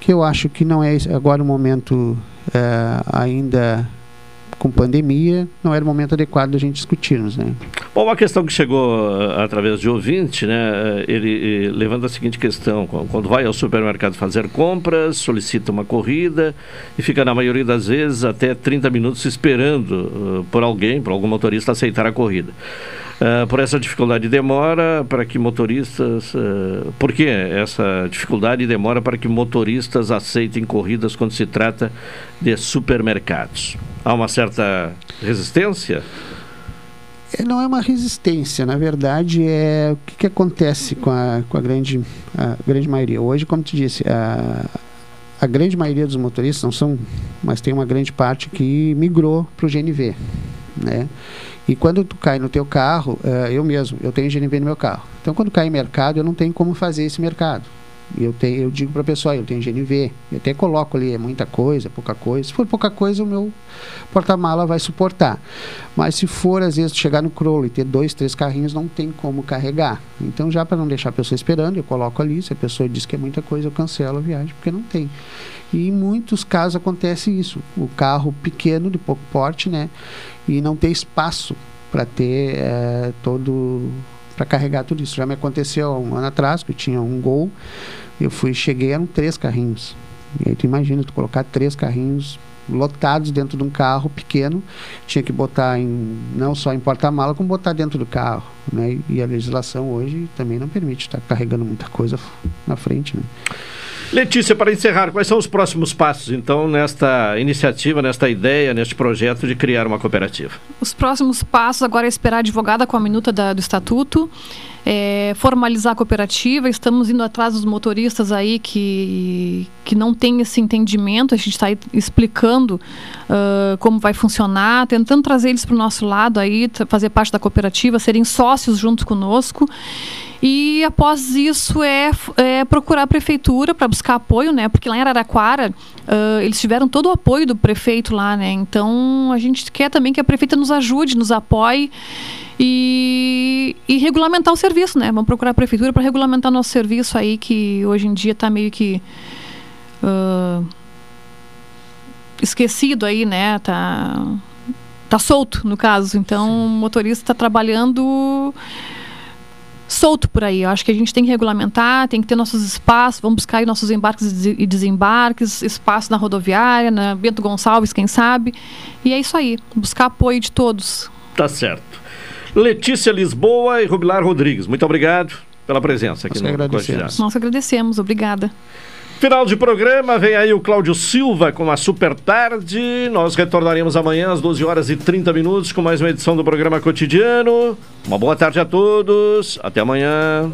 V: que eu acho que não é agora o momento é, ainda com pandemia, não era o momento adequado da gente discutirmos, né?
B: Bom, uma questão que chegou uh, através de ouvinte, né? Ele, ele levanta a seguinte questão: quando vai ao supermercado fazer compras, solicita uma corrida e fica, na maioria das vezes, até 30 minutos esperando por alguém, por algum motorista, aceitar a corrida. Uh, por essa dificuldade de demora para que motoristas. Uh, por que essa dificuldade e demora para que motoristas aceitem corridas quando se trata de supermercados? Há uma certa resistência?
V: É, não é uma resistência, na verdade é o que, que acontece com a, com a grande, a grande maioria. Hoje, como tu disse, a, a grande maioria dos motoristas, não são, mas tem uma grande parte que migrou para o GNV, né? E quando tu cai no teu carro, eh, eu mesmo, eu tenho GNV no meu carro. Então, quando cai em mercado, eu não tenho como fazer esse mercado. Eu, tenho, eu digo para a pessoa, eu tenho GNV, eu até coloco ali, é muita coisa, pouca coisa. Se for pouca coisa, o meu porta-mala vai suportar. Mas se for, às vezes, chegar no Crowley e ter dois, três carrinhos, não tem como carregar. Então, já para não deixar a pessoa esperando, eu coloco ali. Se a pessoa diz que é muita coisa, eu cancelo a viagem, porque não tem. E em muitos casos acontece isso. O carro pequeno, de pouco porte, né? E não ter espaço para ter é, todo para carregar tudo isso. Já me aconteceu um ano atrás que eu tinha um Gol, eu fui, cheguei eram três carrinhos. E aí tu imagina tu colocar três carrinhos lotados dentro de um carro pequeno, tinha que botar em não só em porta-mala, como botar dentro do carro, né? E a legislação hoje também não permite estar carregando muita coisa na frente, né?
B: Letícia, para encerrar, quais são os próximos passos, então, nesta iniciativa, nesta ideia, neste projeto de criar uma cooperativa?
U: Os próximos passos agora é esperar a advogada com a minuta da, do estatuto, é, formalizar a cooperativa. Estamos indo atrás dos motoristas aí que, que não têm esse entendimento. A gente está explicando uh, como vai funcionar, tentando trazer eles para o nosso lado aí, fazer parte da cooperativa, serem sócios junto conosco. E após isso é, é procurar a prefeitura para buscar apoio, né? Porque lá em Araraquara uh, eles tiveram todo o apoio do prefeito lá, né? Então a gente quer também que a prefeita nos ajude, nos apoie e, e regulamentar o serviço, né? Vamos procurar a prefeitura para regulamentar nosso serviço aí que hoje em dia está meio que uh, esquecido aí, né? Tá tá solto no caso. Então Sim. o motorista está trabalhando solto por aí. Eu acho que a gente tem que regulamentar, tem que ter nossos espaços, vamos buscar aí nossos embarques e desembarques, espaço na rodoviária, na Bento Gonçalves, quem sabe. E é isso aí, buscar apoio de todos.
B: Tá certo. Letícia Lisboa e Rubilar Rodrigues, muito obrigado pela presença aqui
V: Nós
B: no
V: agradecemos.
U: Nós agradecemos, obrigada.
B: Final de programa, vem aí o Cláudio Silva com a Super Tarde. Nós retornaremos amanhã às 12 horas e 30 minutos com mais uma edição do programa cotidiano. Uma boa tarde a todos, até amanhã.